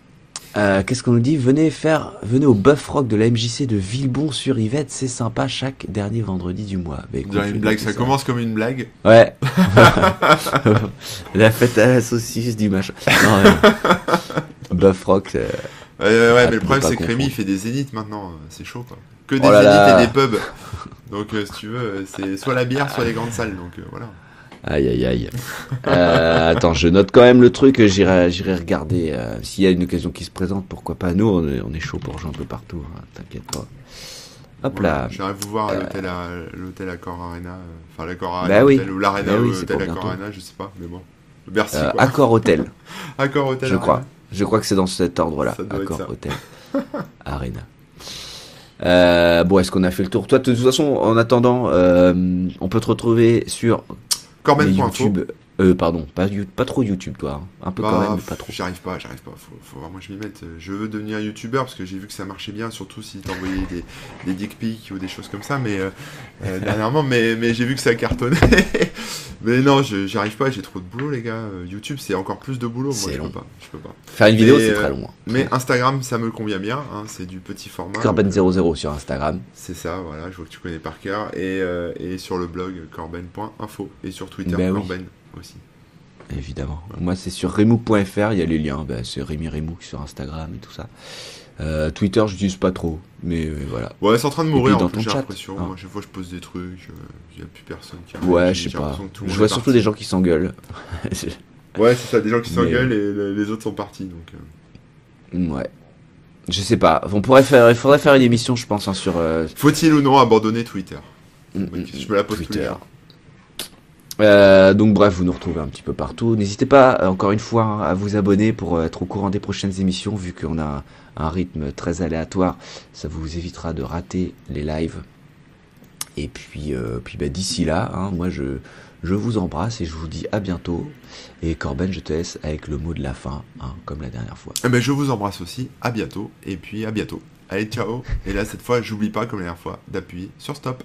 Euh, qu'est-ce qu'on nous dit? Venez faire, venez au Buff Rock de la MJC de Villebon-sur-Yvette, c'est sympa chaque dernier vendredi du mois. Bah, une blague, ça, commence comme une blague. Ouais. la fête à la saucisse du machin. Buff Rock. ouais, ouais, mais le problème c'est que Rémi fait des zéniths maintenant, c'est chaud quoi. que des oh et des pubs. Donc, si tu veux, c'est soit la bière, soit les grandes salles. Donc, voilà. Aïe aïe aïe. Euh, attends, je note quand même le truc. J'irai, j'irai regarder euh, s'il y a une occasion qui se présente. Pourquoi pas Nous, on est, on est chaud pour jouer un peu partout. Hein, t'inquiète pas. Hop là. J'arrive vous voir à l'hôtel, à, l'hôtel Accor Arena. Enfin, l'Accor Arena. Bah oui. ou l'Arena bah oui, l'hôtel Accor Arena, je sais pas. Mais bon. Merci. Euh, Accor Hôtel. Accor Hôtel. Je crois. Je crois que c'est dans cet ordre-là. Accor Hôtel. Arena. Euh, bon, est-ce qu'on a fait le tour? Toi, de toute façon, en attendant, euh, on peut te retrouver sur Corben.info. Euh, pardon, pas, pas trop YouTube, toi. Hein. Un peu quand bah, même, mais pas trop. J'arrive pas, j'arrive pas. Faut, faut vraiment que je m'y mette. Je veux devenir YouTuber parce que j'ai vu que ça marchait bien, surtout si t'envoyais des, des dick pics ou des choses comme ça. Mais euh, euh, dernièrement, mais, mais j'ai vu que ça cartonnait. mais non, j'arrive arrive pas. J'ai trop de boulot, les gars. YouTube, c'est encore plus de boulot. Moi, je peux pas. Je peux pas. Faire une vidéo, c'est très long. Hein. Mais Instagram, ça me convient bien. Hein, c'est du petit format. Corben00 sur Instagram. C'est ça, voilà. Je vois que tu connais par cœur. Et, et sur le blog corben.info et sur Twitter ben Corben aussi. Évidemment. Moi, c'est sur remou.fr, il y a les liens. Ben, c'est Rémi Remou sur Instagram et tout ça. Euh, Twitter, je n'utilise pas trop, mais euh, voilà. Ouais, c'est en train de mourir dans ton chat. l'impression. Moi, chaque fois, je pose des trucs, euh, il n'y a plus personne qui Ouais, je sais pas. Je vois surtout des gens qui s'engueulent. ouais, c'est ça, des gens qui s'engueulent et les autres sont partis. Donc, Ouais. Je sais pas. On pourrait faire, il faudrait faire une émission, je pense, hein, sur. Faut-il ou non abandonner Twitter? Mm, mm, Je me la pose Twitter. Euh, donc bref, vous nous retrouvez un petit peu partout. N'hésitez pas, euh, encore une fois, à vous abonner pour euh, être au courant des prochaines émissions, vu qu'on a un, rythme très aléatoire. Ça vous évitera de rater les lives. Et puis, puis bah, d'ici là, hein, moi je, je vous embrasse et je vous dis à bientôt. Et Corben, je te laisse avec le mot de la fin, hein, comme la dernière fois. Eh ben, je vous embrasse aussi, à bientôt, et puis à bientôt. Allez, ciao Et là, cette fois, j'oublie pas, comme la dernière fois, d'appuyer sur stop.